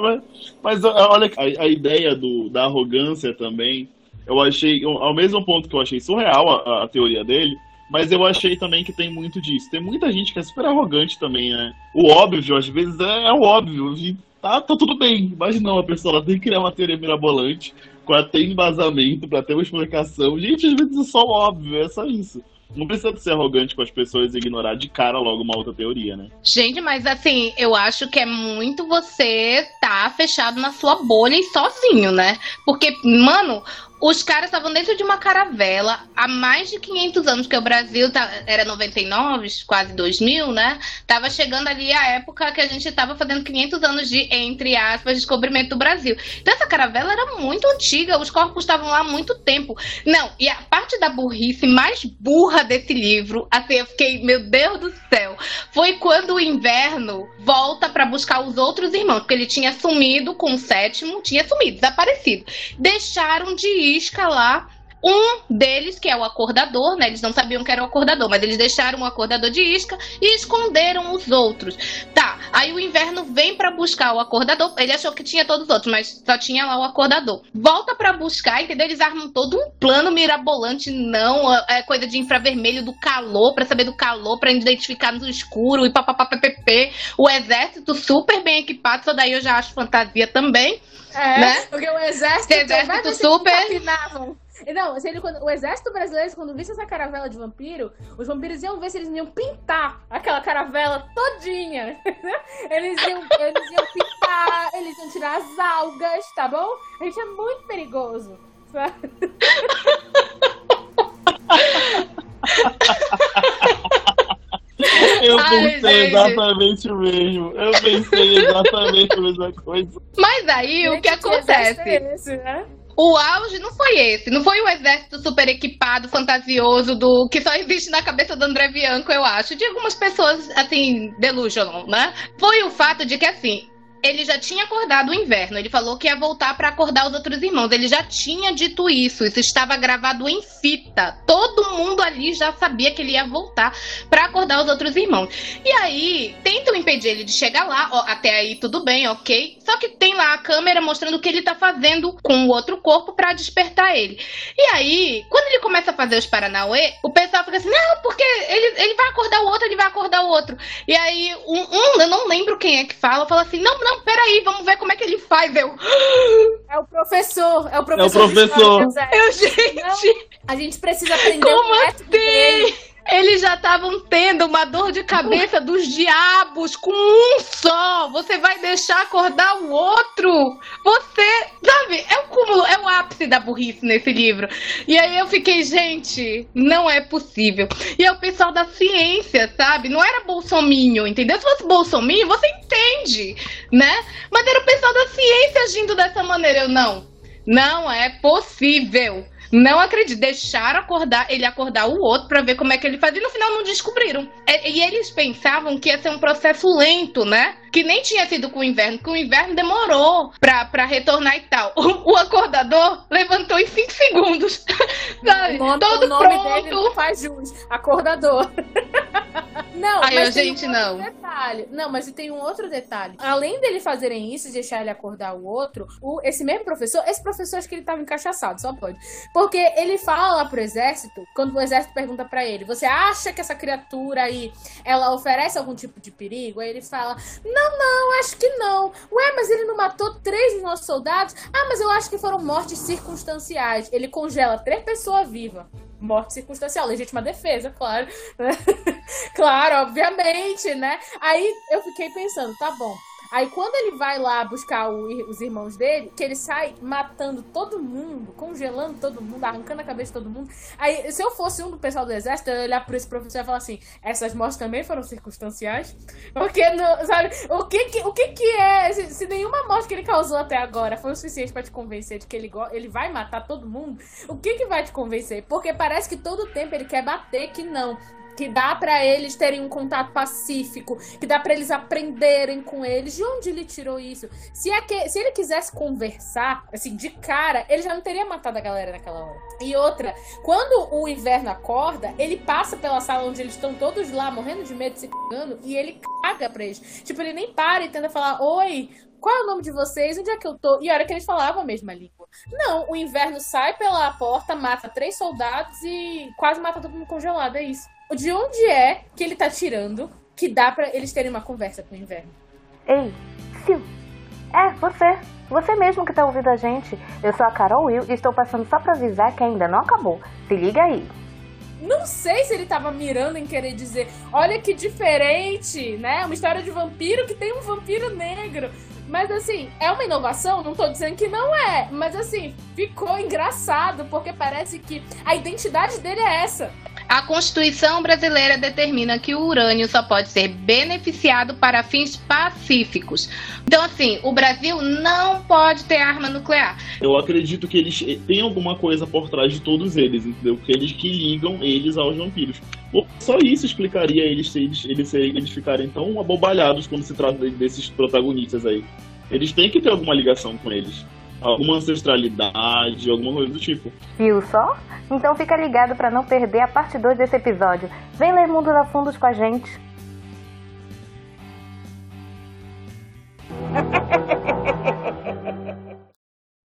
Mas, mas olha, a, a ideia do, da arrogância também, eu achei, ao mesmo ponto que eu achei surreal a, a teoria dele, mas eu achei também que tem muito disso. Tem muita gente que é super arrogante também, né? O óbvio, às vezes, é, é o óbvio. Tá, tá tudo bem. Mas não, a pessoa ela tem que criar uma teoria mirabolante pra ter embasamento, pra ter uma explicação. Gente, às vezes é só o óbvio, é só isso. Não precisa ser arrogante com as pessoas e ignorar de cara logo uma outra teoria, né? Gente, mas assim, eu acho que é muito você tá fechado na sua bolha e sozinho, né? Porque, mano, os caras estavam dentro de uma caravela há mais de 500 anos, que o Brasil tá, era 99, quase 2000, né? Tava chegando ali a época que a gente tava fazendo 500 anos de, entre aspas, descobrimento do Brasil. Então essa caravela era muito antiga, os corpos estavam lá há muito tempo. Não, e a parte da burrice mais burra desse livro, assim, eu fiquei, meu Deus do céu, foi quando o inverno volta pra buscar os outros irmãos, porque ele tinha sumido com o sétimo, tinha sumido, desaparecido. Deixaram de isca lá um deles, que é o acordador, né? Eles não sabiam que era o acordador, mas eles deixaram o acordador de isca e esconderam os outros. Tá, aí o inverno vem pra buscar o acordador. Ele achou que tinha todos os outros, mas só tinha lá o acordador. Volta pra buscar, entendeu? Eles armam todo um plano mirabolante, não, é coisa de infravermelho do calor, pra saber do calor, pra identificar no escuro e papapá, O exército super bem equipado, só daí eu já acho fantasia também. É, Né? porque o exército, Exército invés de super- Não, se ele, quando, o exército brasileiro, quando visse essa caravela de vampiro, os vampiros iam ver se eles iam pintar aquela caravela todinha. Eles iam, eles iam pintar, eles iam tirar as algas, tá bom? A gente é muito perigoso. Sabe? Eu Ai, pensei gente. exatamente o mesmo. Eu pensei exatamente a mesma coisa. Mas aí o que acontece? é esse, né? O auge não foi esse, não foi o exército super equipado, fantasioso, do que só existe na cabeça do André Bianco, eu acho, de algumas pessoas, assim, delusional, né? Foi o fato de que, assim, ele já tinha acordado o inverno, ele falou que ia voltar pra acordar os outros irmãos, ele já tinha dito isso, isso estava gravado em fita, todo mundo ali já sabia que ele ia voltar pra acordar os outros irmãos. E aí, tentam impedir ele de chegar lá, ó, até aí tudo bem, ok, só que tem lá a câmera mostrando o que ele tá fazendo com o outro corpo pra despertar ele. E aí, quando ele começa a fazer os Paranauê, o pessoal fica assim, não, porque ele, ele vai acordar o outro, ele vai acordar o outro. E aí, um, um, eu não lembro quem é que fala, fala assim, não, não, peraí, vamos ver como é que ele faz. Eu, É o professor, é o professor. É o professor. eu gente, A gente precisa aprender como o método dele. Eles já estavam tendo uma dor de cabeça dos diabos com um só. Você vai deixar acordar o outro? Você, sabe, é o cúmulo, é o ápice da burrice nesse livro. E aí eu fiquei, gente, não é possível. E é o pessoal da ciência, sabe? Não era bolsominho, entendeu? Se fosse bolsominho, você entende, né? Mas era o pessoal da ciência agindo dessa maneira. Eu não. Não é possível. Não acredito. Deixaram acordar, ele acordar o outro pra ver como é que ele fazia. E no final não descobriram. E, e eles pensavam que ia ser um processo lento, né? Que nem tinha sido com o inverno, que o inverno demorou pra, pra retornar e tal. O, o acordador levantou em 5 segundos. Sabe? Todo o nome dele pronto. não faz jus. Acordador. Não, Ai, mas gente, um outro não. detalhe. Não, mas tem um outro detalhe. Além dele fazerem isso e deixar ele acordar o outro, o, esse mesmo professor, esse professor acho que ele tava encaixaçado, só pode. Porque ele fala lá pro exército, quando o exército pergunta pra ele, você acha que essa criatura aí, ela oferece algum tipo de perigo? Aí ele fala, não, não, acho que não. Ué, mas ele não matou três dos nossos soldados? Ah, mas eu acho que foram mortes circunstanciais. Ele congela três pessoas vivas. Morte circunstancial, legítima defesa, claro. claro, obviamente, né? Aí eu fiquei pensando, tá bom. Aí quando ele vai lá buscar o os irmãos dele, que ele sai matando todo mundo, congelando todo mundo, arrancando a cabeça de todo mundo. Aí, se eu fosse um do pessoal do exército, eu ia olhar pra esse professor e falar assim: essas mortes também foram circunstanciais? Porque, não, sabe, o que que, o que, que é? Se, se nenhuma morte que ele causou até agora foi o suficiente pra te convencer de que ele, ele vai matar todo mundo, o que que vai te convencer? Porque parece que todo tempo ele quer bater que não. Que dá pra eles terem um contato pacífico, que dá pra eles aprenderem com eles. De onde ele tirou isso? Se, é que- se ele quisesse conversar, assim, de cara, ele já não teria matado a galera naquela hora. E outra, quando o inverno acorda, ele passa pela sala onde eles estão todos lá, morrendo de medo, se cagando, e ele caga pra eles. Tipo, ele nem para e tenta falar: Oi, qual é o nome de vocês? Onde é que eu tô? E a hora que eles falavam a mesma língua. Não, o inverno sai pela porta, mata três soldados e quase mata todo mundo congelado. É isso. De onde é que ele tá tirando que dá pra eles terem uma conversa com o inverno? Ei, Sil. É, você. Você mesmo que tá ouvindo a gente. Eu sou a Carol Will e estou passando só pra avisar que ainda não acabou. Se liga aí. Não sei se ele tava mirando em querer dizer, olha que diferente, né? Uma história de vampiro que tem um vampiro negro. Mas assim, é uma inovação? Não tô dizendo que não é. Mas assim, ficou engraçado, porque parece que a identidade dele é essa. A Constituição brasileira determina que o urânio só pode ser beneficiado para fins pacíficos. Então, assim, o Brasil não pode ter arma nuclear. Eu acredito que eles têm alguma coisa por trás de todos eles, entendeu? Que eles que ligam eles aos vampiros. Só isso explicaria eles eles, eles, eles ficarem tão abobalhados quando se trata de- desses protagonistas aí. Eles têm que ter alguma ligação com eles alguma ancestralidade, alguma coisa do tipo. Viu só? Então fica ligado para não perder a parte 2 desse episódio. Vem ler Mundos a Fundos com a gente.